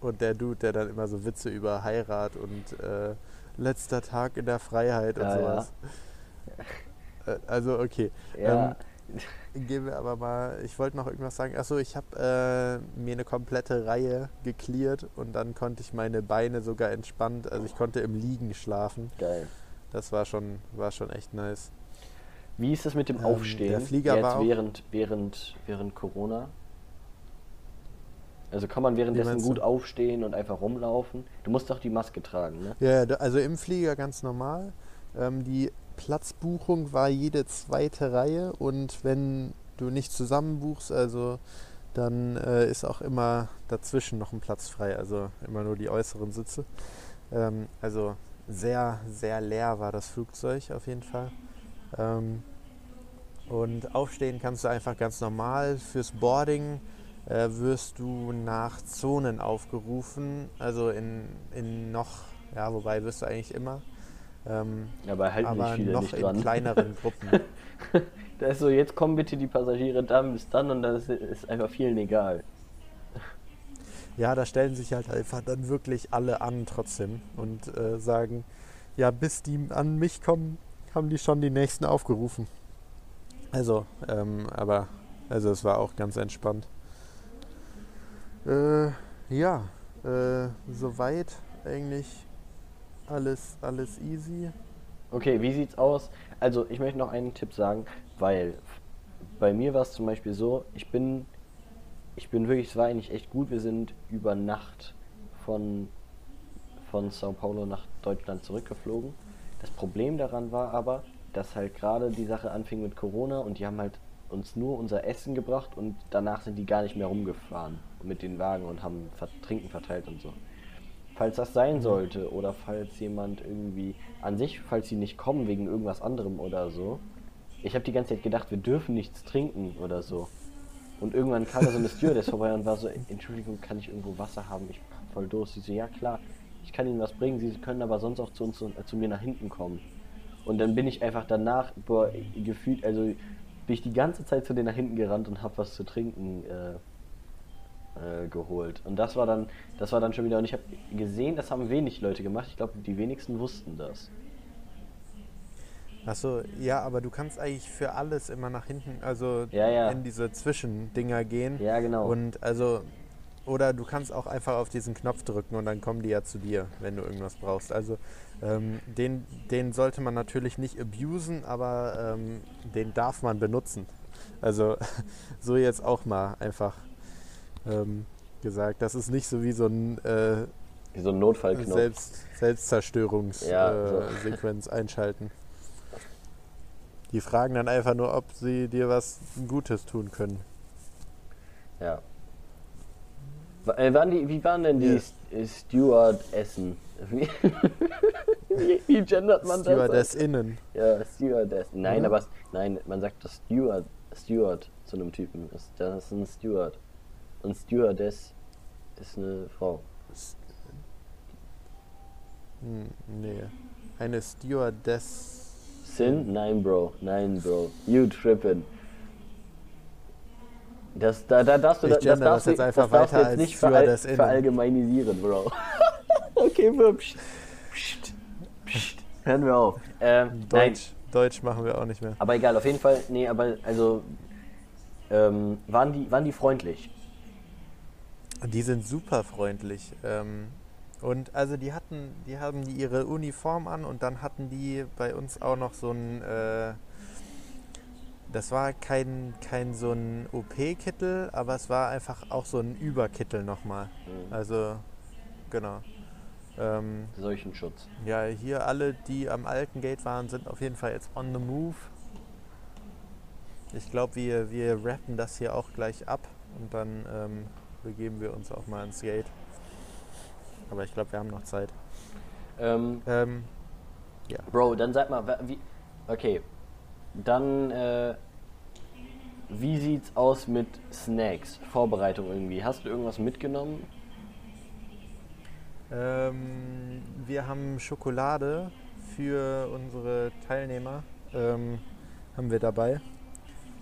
Speaker 1: und der Dude, der dann immer so Witze über Heirat und äh, letzter Tag in der Freiheit und
Speaker 2: Ja, ja.
Speaker 1: sowas. Äh, also, okay.
Speaker 2: Ja,
Speaker 1: Gehen wir aber mal, ich wollte noch irgendwas sagen. Achso, ich habe äh, mir eine komplette Reihe geklärt und dann konnte ich meine Beine sogar entspannt, also ich konnte im Liegen schlafen.
Speaker 2: geil.
Speaker 1: Das war schon, war schon echt nice.
Speaker 2: Wie ist es mit dem
Speaker 1: Ähm,
Speaker 2: Aufstehen
Speaker 1: der Flieger
Speaker 2: jetzt während, während, während Corona? Also kann man währenddessen gut aufstehen und einfach rumlaufen? Du musst doch die Maske tragen, ne?
Speaker 1: Ja, also im Flieger ganz normal. Ähm, die Platzbuchung war jede zweite Reihe und wenn du nicht zusammen buchst, also dann äh, ist auch immer dazwischen noch ein Platz frei, also immer nur die äußeren Sitze. Ähm, also sehr, sehr leer war das Flugzeug auf jeden Fall. Ähm, und aufstehen kannst du einfach ganz normal. Fürs Boarding äh, wirst du nach Zonen aufgerufen, also in, in noch, ja, wobei wirst du eigentlich immer, ähm,
Speaker 2: Aber halten
Speaker 1: aber noch
Speaker 2: nicht
Speaker 1: in
Speaker 2: dran.
Speaker 1: kleineren Gruppen.
Speaker 2: Da ist so, jetzt kommen bitte die Passagiere dann bis dann und das ist einfach vielen egal.
Speaker 1: Ja, da stellen sich halt einfach dann wirklich alle an trotzdem und äh, sagen, ja, bis die an mich kommen, haben die schon die nächsten aufgerufen. Also, ähm, aber, also es war auch ganz entspannt. Äh, ja, äh, soweit eigentlich alles, alles easy.
Speaker 2: Okay, wie sieht's aus? Also, ich möchte noch einen Tipp sagen, weil bei mir war es zum Beispiel so, ich bin, ich bin wirklich, es war eigentlich echt gut, wir sind über Nacht von, von Sao Paulo nach Deutschland zurückgeflogen. Das Problem daran war aber, dass halt gerade die Sache anfing mit Corona und die haben halt uns nur unser Essen gebracht und danach sind die gar nicht mehr rumgefahren mit den Wagen und haben Trinken verteilt und so. Falls das sein sollte oder falls jemand irgendwie an sich, falls sie nicht kommen wegen irgendwas anderem oder so. Ich habe die ganze Zeit gedacht, wir dürfen nichts trinken oder so. Und irgendwann kam da so eine Stewardess vorbei und war so, Entschuldigung, kann ich irgendwo Wasser haben? Ich hab voll Durst. Sie so, ja klar, ich kann Ihnen was bringen. Sie können aber sonst auch zu uns, äh, zu mir nach hinten kommen. Und dann bin ich einfach danach, boah, gefühlt, also bin ich die ganze Zeit zu denen nach hinten gerannt und habe was zu trinken äh, äh, geholt. Und das war dann, das war dann schon wieder, und ich habe gesehen, das haben wenig Leute gemacht. Ich glaube, die wenigsten wussten das.
Speaker 1: Achso, ja, aber du kannst eigentlich für alles immer nach hinten, also
Speaker 2: Ja, ja.
Speaker 1: in diese Zwischendinger gehen.
Speaker 2: Ja, genau.
Speaker 1: Und also, oder du kannst auch einfach auf diesen Knopf drücken und dann kommen die ja zu dir, wenn du irgendwas brauchst. Also ähm, den, den sollte man natürlich nicht abusen, aber ähm, den darf man benutzen. Also so jetzt auch mal einfach ähm, gesagt. Das ist nicht so wie so ein äh,
Speaker 2: Wie so ein Notfallknopf.
Speaker 1: Selbst, Selbstzerstörungssequenz
Speaker 2: Ja, so.
Speaker 1: äh, einschalten. Die fragen dann einfach nur, ob sie dir was Gutes tun können.
Speaker 2: Ja. Äh, waren die, wie waren denn die
Speaker 1: Ja.
Speaker 2: St- äh, Steward-Essen? Wie, wie, gendert man das?
Speaker 1: Stewardessinnen.
Speaker 2: Ja, Stewardess. Nein,
Speaker 1: Ja.
Speaker 2: aber nein, man sagt das Steward, Steward zu einem Typen. Das, das ist ein Steward. Und Stewardess ist eine Frau.
Speaker 1: Hm, nee. Eine Stewardess.
Speaker 2: Sin? Nein, Bro. Nein, Bro. You trippin'. Das, da, da darfst du
Speaker 1: Ich
Speaker 2: das, darfst
Speaker 1: das jetzt
Speaker 2: das darfst
Speaker 1: weiter
Speaker 2: jetzt
Speaker 1: als
Speaker 2: nicht veral verallgemeinisieren, Bro. okay. Psst, psst, psst. Hören wir auf. Ähm, nein,
Speaker 1: Deutsch. Deutsch machen wir auch nicht mehr.
Speaker 2: aber egal, auf jeden Fall, nee, aber also, ähm, waren, die, waren die freundlich?
Speaker 1: Die sind super freundlich. Ähm, und also die hatten, die haben die ihre Uniform an und dann hatten die bei uns auch noch so ein, äh, das war kein, kein so ein OP-Kittel, aber es war einfach auch so ein Überkittel nochmal.
Speaker 2: Mhm.
Speaker 1: Also, genau. Ähm,
Speaker 2: Solchen Schutz.
Speaker 1: ja, hier alle, die am alten Gate waren, sind auf jeden Fall jetzt on the move. Ich glaube, wir, wir rappen das hier auch gleich ab und dann ähm, begeben wir uns auch mal ins Gate. Aber ich glaube, wir haben noch Zeit.
Speaker 2: Ähm,
Speaker 1: Ähm,
Speaker 2: Bro, dann sag mal, wie. Okay. Dann, äh. Wie sieht's aus mit Snacks? Vorbereitung irgendwie. Hast du irgendwas mitgenommen?
Speaker 1: ähm, wir haben Schokolade für unsere Teilnehmer. Ähm, haben wir dabei.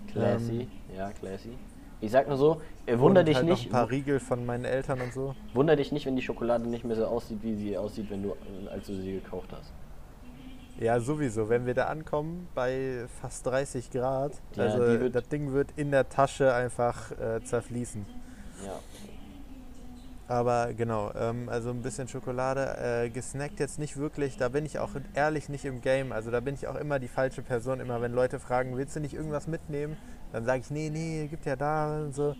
Speaker 2: Classy. ja, classy. Ich sag nur so, äh, wunder
Speaker 1: Und
Speaker 2: dich
Speaker 1: halt
Speaker 2: nicht.
Speaker 1: Noch ein paar Riegel von meinen Eltern und so.
Speaker 2: Wunder dich nicht, wenn die Schokolade nicht mehr so aussieht, wie sie aussieht, wenn du, äh, als du sie gekauft hast.
Speaker 1: Ja, sowieso. Wenn wir da ankommen bei fast 30 Grad,
Speaker 2: Ja,
Speaker 1: also das Ding wird in der Tasche einfach äh, zerfließen.
Speaker 2: Ja.
Speaker 1: Aber genau, ähm, also ein bisschen Schokolade. Äh, gesnackt jetzt nicht wirklich. Da bin ich auch ehrlich nicht im Game. Also da bin ich auch immer die falsche Person. Immer wenn Leute fragen, willst du nicht irgendwas mitnehmen? Dann sage ich, nee, nee, gibt ja da und so.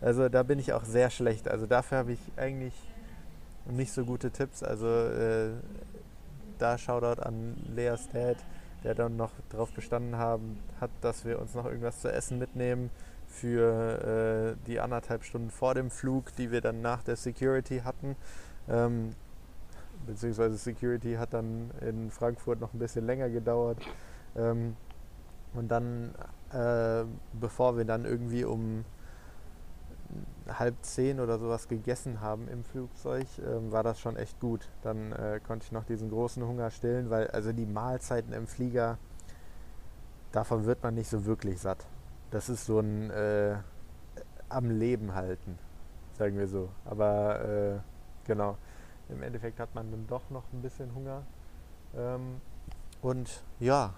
Speaker 1: Also da bin ich auch sehr schlecht. Also dafür habe ich eigentlich nicht so gute Tipps. Also äh, da Shoutout an Leas Dad, der dann noch darauf bestanden haben, hat, dass wir uns noch irgendwas zu essen mitnehmen für äh, die anderthalb Stunden vor dem Flug, die wir dann nach der Security hatten. Ähm, beziehungsweise Security hat dann in Frankfurt noch ein bisschen länger gedauert. Ähm, und dann, äh, bevor wir dann irgendwie um halb zehn oder sowas gegessen haben im Flugzeug, ähm, war das schon echt gut. Dann äh, konnte ich noch diesen großen Hunger stillen, weil also die Mahlzeiten im Flieger, davon wird man nicht so wirklich satt. Das ist so ein äh, am Leben halten, sagen wir so. Aber äh, genau, im Endeffekt hat man dann doch noch ein bisschen Hunger. Ähm, und ja,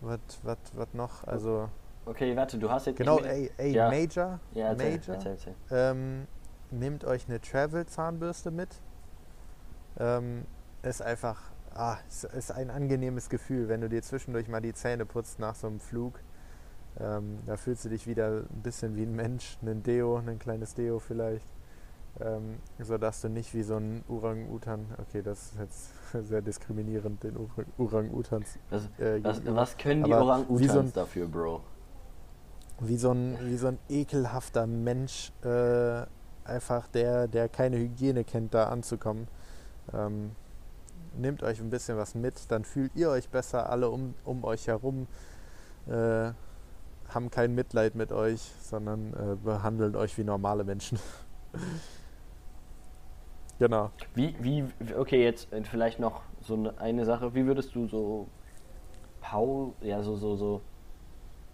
Speaker 1: was noch? Also
Speaker 2: Okay, warte, du hast jetzt.
Speaker 1: genau, ey, ey
Speaker 2: Ja.
Speaker 1: Major,
Speaker 2: Ja, erzähl,
Speaker 1: Major
Speaker 2: erzähl, erzähl.
Speaker 1: ähm, nehmt euch eine Travel-Zahnbürste mit. Ähm, ist einfach, ah, ist, ist ein angenehmes Gefühl, wenn du dir zwischendurch mal die Zähne putzt nach so einem Flug. Ähm, da fühlst du dich wieder ein bisschen wie ein Mensch, ein Deo, ein kleines Deo vielleicht. Ähm, sodass du nicht wie so ein Orang-Utan, okay, das ist jetzt sehr diskriminierend den Orang- Orang-Utans
Speaker 2: Was,
Speaker 1: äh,
Speaker 2: was, was können die Orang-Utans
Speaker 1: so
Speaker 2: dafür, Bro?
Speaker 1: wie so ein, wie so ein ekelhafter Mensch, äh, einfach der, der keine Hygiene kennt, da anzukommen. Ähm, nehmt euch ein bisschen was mit, dann fühlt ihr euch besser, alle um, um euch herum äh, haben kein Mitleid mit euch, sondern äh, behandeln euch wie normale Menschen. genau.
Speaker 2: Wie, wie, okay, jetzt äh, vielleicht noch so eine, eine Sache. Wie würdest du so Pau, ja, so, so, so,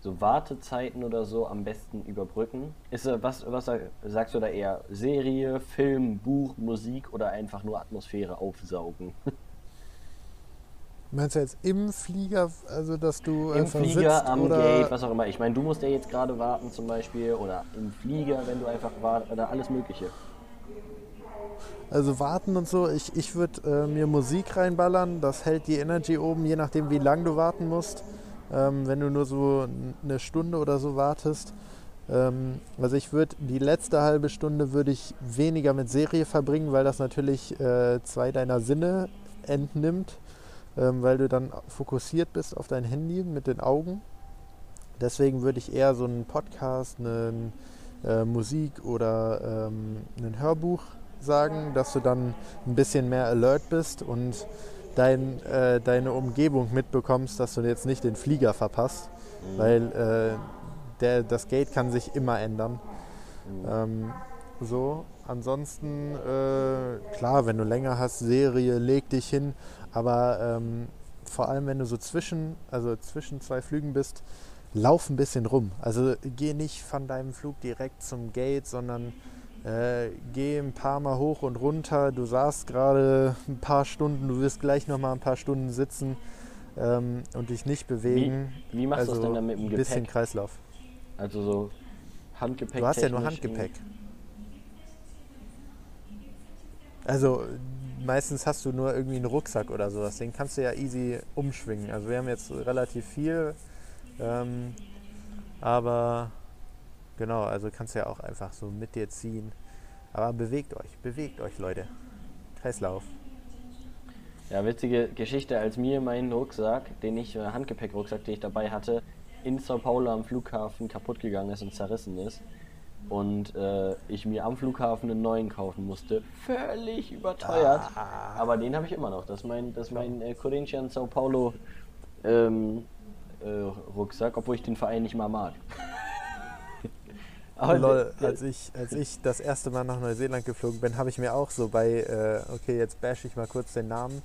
Speaker 2: so Wartezeiten oder so am besten überbrücken? Ist, äh, was, was sag- sagst du da eher? Serie, Film, Buch, Musik oder einfach nur Atmosphäre aufsaugen?
Speaker 1: Meinst du jetzt im Flieger, also dass du
Speaker 2: Im
Speaker 1: einfach
Speaker 2: Flieger,
Speaker 1: sitzt
Speaker 2: am
Speaker 1: oder
Speaker 2: Gate, was auch immer. Ich meine, du musst ja jetzt gerade warten zum Beispiel oder im Flieger, wenn du einfach wartest oder alles Mögliche.
Speaker 1: Also warten und so, ich, ich würde äh, mir Musik reinballern, das hält die Energy oben, je nachdem wie lang du warten musst. Ähm, wenn du nur so eine Stunde oder so wartest. Ähm, also ich würde die letzte halbe Stunde würde ich weniger mit Serie verbringen, weil das natürlich äh, zwei deiner Sinne entnimmt, ähm, weil du dann fokussiert bist auf dein Handy mit den Augen. Deswegen würde ich eher so einen Podcast, einen äh, Musik oder ähm, ein Hörbuch sagen, dass du dann ein bisschen mehr alert bist und dein, äh, deine Umgebung mitbekommst, dass du jetzt nicht den Flieger verpasst,
Speaker 2: Mhm.
Speaker 1: weil äh, der, das Gate kann sich immer ändern.
Speaker 2: Mhm.
Speaker 1: Ähm, so, ansonsten, äh, klar, wenn du länger hast, Serie, leg dich hin, aber ähm, vor allem, wenn du so zwischen, also zwischen zwei Flügen bist, lauf ein bisschen rum. Also geh nicht von deinem Flug direkt zum Gate, sondern äh, geh ein paar Mal hoch und runter. Du saßt gerade ein paar Stunden, du wirst gleich noch mal ein paar Stunden sitzen ähm, und dich nicht bewegen.
Speaker 2: Wie machst du
Speaker 1: also
Speaker 2: das denn dann mit dem
Speaker 1: ein bisschen
Speaker 2: Gepäck?
Speaker 1: Kreislauf.
Speaker 2: Also so Handgepäck.
Speaker 1: Du hast ja nur Handgepäck. Also meistens hast du nur irgendwie einen Rucksack oder sowas. Den kannst du ja easy umschwingen. Also wir haben jetzt relativ viel, ähm, aber genau, also kannst du ja auch einfach so mit dir ziehen. Aber bewegt euch, bewegt euch, Leute. Kreislauf.
Speaker 2: Ja, witzige Geschichte, als mir mein Rucksack, den ich, äh, Handgepäckrucksack, den ich dabei hatte, in Sao Paulo am Flughafen kaputt gegangen ist und zerrissen ist. Und äh, ich mir am Flughafen einen neuen kaufen musste. Völlig überteuert.
Speaker 1: Ah.
Speaker 2: Aber den habe ich immer noch. Das ist mein, das ist mein äh, Corinthians Sao Paulo ähm, äh, Rucksack, obwohl ich den Verein nicht mal mag.
Speaker 1: Aber Lol, als ich, als ich das erste Mal nach Neuseeland geflogen bin, habe ich mir auch so bei, äh, okay, jetzt bash ich mal kurz den Namen,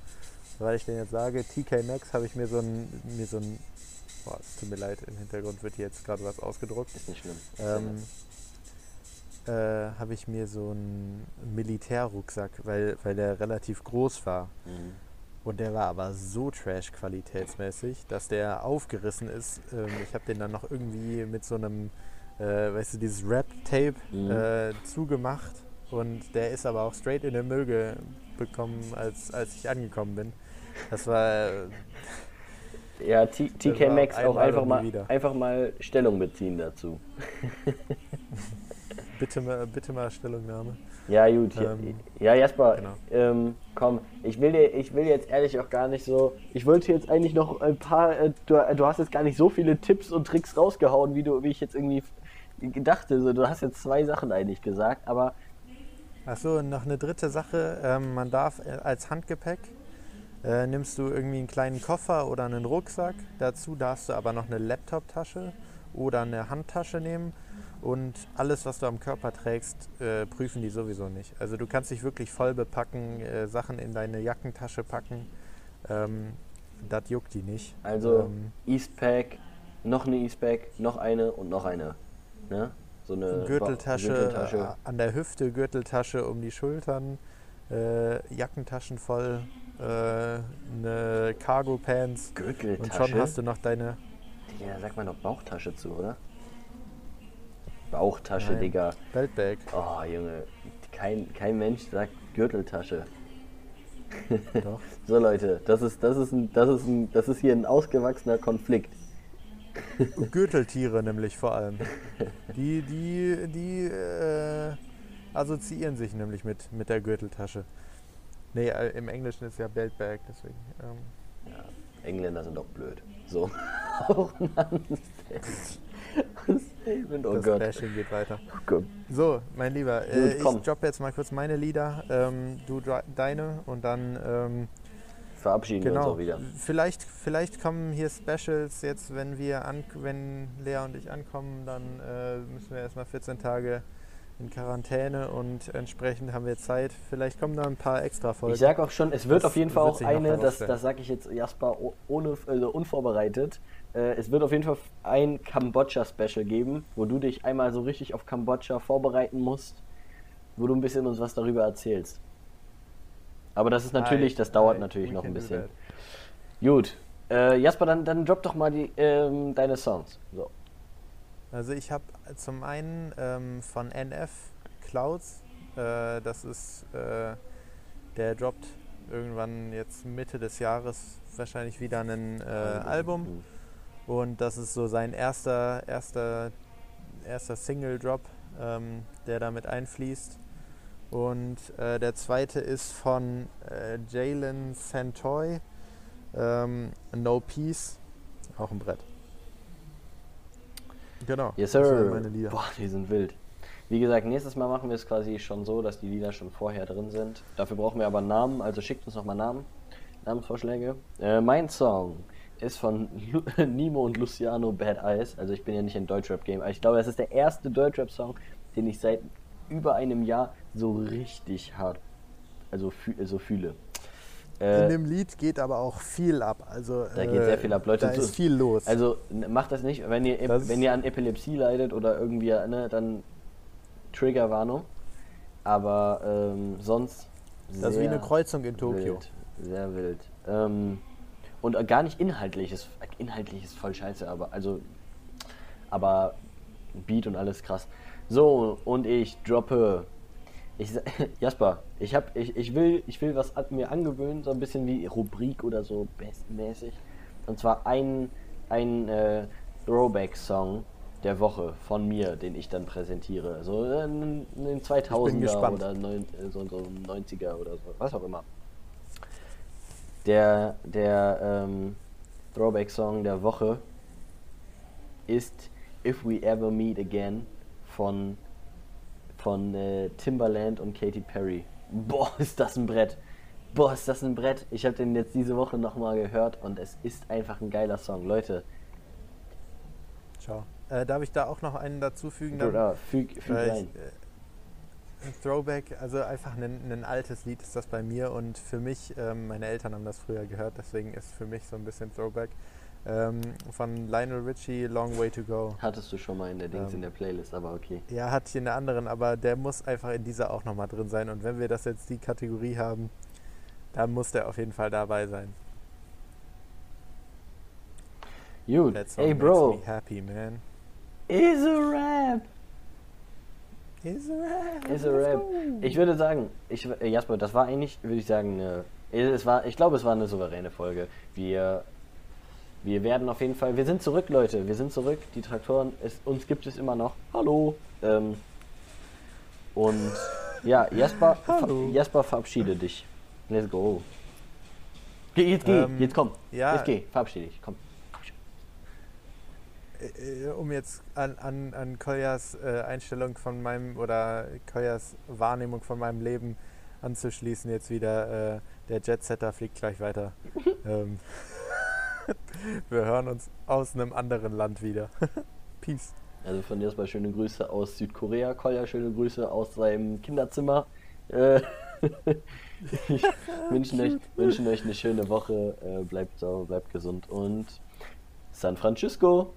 Speaker 1: weil ich den jetzt sage, TK Maxx, habe ich mir so ein, mir so ein, boah, es tut mir leid, im Hintergrund wird hier jetzt gerade was ausgedruckt.
Speaker 2: Ist nicht schlimm.
Speaker 1: Ähm, äh, habe ich mir so einen Militärrucksack, weil, weil der relativ groß war.
Speaker 2: Mhm.
Speaker 1: Und der war aber so trash-qualitätsmäßig, dass der aufgerissen ist. Ähm, ich habe den dann noch irgendwie mit so einem, äh, weißt du, dieses Rap-Tape
Speaker 2: Mhm.
Speaker 1: äh, zugemacht. Und der ist aber auch straight in den Müll bekommen, als, als ich angekommen bin. Das war,
Speaker 2: Ja, T TK Maxx auch einfach mal,
Speaker 1: wieder.
Speaker 2: einfach mal Stellung beziehen dazu.
Speaker 1: bitte, mal, bitte mal Stellungnahme.
Speaker 2: Ja, gut. Ja,
Speaker 1: Ähm,
Speaker 2: ja Jasper,
Speaker 1: genau.
Speaker 2: ähm, komm, ich will, dir, ich will jetzt ehrlich auch gar nicht so. Ich wollte jetzt eigentlich noch ein paar. Äh, du, du hast jetzt gar nicht so viele Tipps und Tricks rausgehauen, wie, du, wie ich jetzt irgendwie gedachte. So, du hast jetzt zwei Sachen eigentlich gesagt, aber
Speaker 1: Achso, noch eine dritte Sache. Ähm, man darf äh, als Handgepäck, äh, nimmst du irgendwie einen kleinen Koffer oder einen Rucksack. Dazu darfst du aber noch eine Laptoptasche oder eine Handtasche nehmen. Und alles, was du am Körper trägst, äh, prüfen die sowieso nicht. Also du kannst dich wirklich voll bepacken, äh, Sachen in deine Jackentasche packen. Ähm, das juckt die nicht.
Speaker 2: also
Speaker 1: Ähm,
Speaker 2: Eastpack, noch eine Eastpack, noch eine und noch eine. Ne? So eine
Speaker 1: Gürteltasche,
Speaker 2: Gürteltasche.
Speaker 1: äh, an der Hüfte, Gürteltasche um die Schultern, äh, Jackentaschen voll, äh, eine Cargo Pants und
Speaker 2: Gürteltasche.
Speaker 1: schon hast du noch deine.
Speaker 2: Ja, sag mal noch Bauchtasche zu, oder? Bauchtasche,
Speaker 1: Nein.
Speaker 2: Digga.
Speaker 1: Beltbag.
Speaker 2: Oh, Junge. Kein, kein Mensch sagt Gürteltasche. So, Leute, das ist, das ist, ein, das ist, ein, das ist hier ein ausgewachsener Konflikt.
Speaker 1: Gürteltiere nämlich vor allem. Die, die, die äh, assoziieren sich nämlich mit, mit der Gürteltasche. Nee, äh, im Englischen ist ja Beltbag, deswegen. Ähm,
Speaker 2: Ja, Engländer sind doch blöd. So. Auch ein Statement. Oh
Speaker 1: das
Speaker 2: Gott.
Speaker 1: Bashing geht weiter.
Speaker 2: Oh.
Speaker 1: So, mein Lieber, äh, ich droppe jetzt mal kurz meine Lieder, ähm, du deine und dann ähm,
Speaker 2: Verabschieden wir uns
Speaker 1: genau.
Speaker 2: auch wieder.
Speaker 1: Vielleicht, vielleicht kommen hier Specials jetzt, wenn wir an, wenn Lea und ich ankommen, dann äh, müssen wir erstmal 14 Tage in Quarantäne und entsprechend haben wir Zeit. Vielleicht kommen da ein paar extra Folgen.
Speaker 2: Ich sag auch schon, es wird
Speaker 1: Das
Speaker 2: auf jeden Fall auch eine, das, das sage ich jetzt Jasper ohne, also unvorbereitet. Äh, es wird auf jeden Fall ein Kambodscha-Special geben, wo du dich einmal so richtig auf Kambodscha vorbereiten musst, wo du ein bisschen uns was darüber erzählst. Aber das ist natürlich, das dauert
Speaker 1: hi,
Speaker 2: natürlich noch ein bisschen. Gut. Äh, Jasper, dann, dann drop doch mal die, ähm, deine Songs. So.
Speaker 1: Also ich habe zum einen ähm, von NF Clouds, äh, das ist, äh, der droppt irgendwann jetzt Mitte des Jahres wahrscheinlich wieder ein äh, Album. Und das ist so sein erster, erster, erster Single-Drop, ähm, der damit einfließt. Und äh, der zweite ist von äh, Jalen Santoy, ähm, No Peace, auch ein Brett. Genau.
Speaker 2: Yes, sir.
Speaker 1: sind meine Lieder.
Speaker 2: Boah, die sind wild. Wie gesagt, nächstes Mal machen wir es quasi schon so, dass die Lieder schon vorher drin sind. Dafür brauchen wir aber Namen, also schickt uns nochmal Namen, Namensvorschläge. Äh, mein Song ist von Lu Nimo und Luciano Bad Eyes. Also ich bin ja nicht in Deutschrap-Game, aber ich glaube, das ist der erste Deutschrap-Song, den ich seit über einem Jahr so richtig hart also fü so fühle. Äh,
Speaker 1: In dem Lied geht aber auch viel ab. Also,
Speaker 2: Da geht sehr viel ab, Leute.
Speaker 1: Da
Speaker 2: so-
Speaker 1: ist viel los.
Speaker 2: Also n- macht das nicht, wenn ihr,
Speaker 1: Das-
Speaker 2: wenn ihr an Epilepsie leidet oder irgendwie, ne, dann Triggerwarnung. Aber ähm, sonst.
Speaker 1: das ist wie eine Kreuzung in Tokio.
Speaker 2: Wild, sehr wild. Ähm, und äh, gar nicht inhaltlich, ist, inhaltlich ist voll scheiße, aber also. Aber Beat und alles krass. So, und ich droppe Ich, Jasper, ich, hab, ich, ich, will, ich will was mir angewöhnen, so ein bisschen wie Rubrik oder so best- mäßig. Und zwar ein, ein äh, Throwback-Song der Woche von mir, den ich dann präsentiere. So äh, ein ein 2000er
Speaker 1: gespannt.
Speaker 2: oder neun, äh, so, so ein 90er oder so, was auch immer. Der, der ähm, Throwback-Song der Woche ist If We Ever Meet Again von, von äh, Timbaland und Katy Perry. Boah, ist das ein Brett. Boah, ist das ein Brett. Ich habe den jetzt diese Woche nochmal gehört und es ist einfach ein geiler Song. Leute,
Speaker 1: Ciao. Äh, darf ich da auch noch einen dazufügen? Dann?
Speaker 2: Bruder, füg, füg
Speaker 1: Weil
Speaker 2: rein.
Speaker 1: äh, ein Throwback, also einfach ein, ein altes Lied ist das bei mir und für mich, ähm, meine Eltern haben das früher gehört, deswegen ist für mich so ein bisschen Throwback. Ähm, von Lionel Richie, Long Way to Go.
Speaker 2: Hattest du schon mal in der Dings
Speaker 1: ähm,
Speaker 2: in der Playlist, aber okay.
Speaker 1: Ja, hat hier eine anderen, aber der muss einfach in dieser auch nochmal drin sein. Und wenn wir das jetzt die Kategorie haben, dann muss der auf jeden Fall dabei sein.
Speaker 2: Gut,
Speaker 1: That song
Speaker 2: ey
Speaker 1: makes
Speaker 2: Bro,
Speaker 1: me happy, man.
Speaker 2: is a rap.
Speaker 1: Is a rap.
Speaker 2: Is a rap. Ich würde sagen, ich, äh, Jasper, das war eigentlich, würde ich sagen, eine, es war, ich glaube, es war eine souveräne Folge. Wir, wir werden auf jeden Fall, wir sind zurück, Leute, wir sind zurück. Die Traktoren, es, uns gibt es immer noch. Hallo. Ähm, und ja, Jasper,
Speaker 1: Hallo.
Speaker 2: Jasper, verabschiede dich. Let's go. Geh, jetzt geh,
Speaker 1: Ähm,
Speaker 2: jetzt komm.
Speaker 1: ja.
Speaker 2: Jetzt geh, verabschiede dich, komm.
Speaker 1: Äh, um jetzt an, an, an Koljas äh, Einstellung von meinem oder Koljas Wahrnehmung von meinem Leben anzuschließen, jetzt wieder, äh, der Jetsetter fliegt gleich weiter. ähm, wir hören uns aus einem anderen Land wieder. Peace.
Speaker 2: Also von Jasper schöne Grüße aus Südkorea, Kolja schöne Grüße aus seinem Kinderzimmer. Äh, ich wünschen euch, wünschen euch eine schöne Woche, äh, bleibt sauber, bleibt gesund und San Francisco.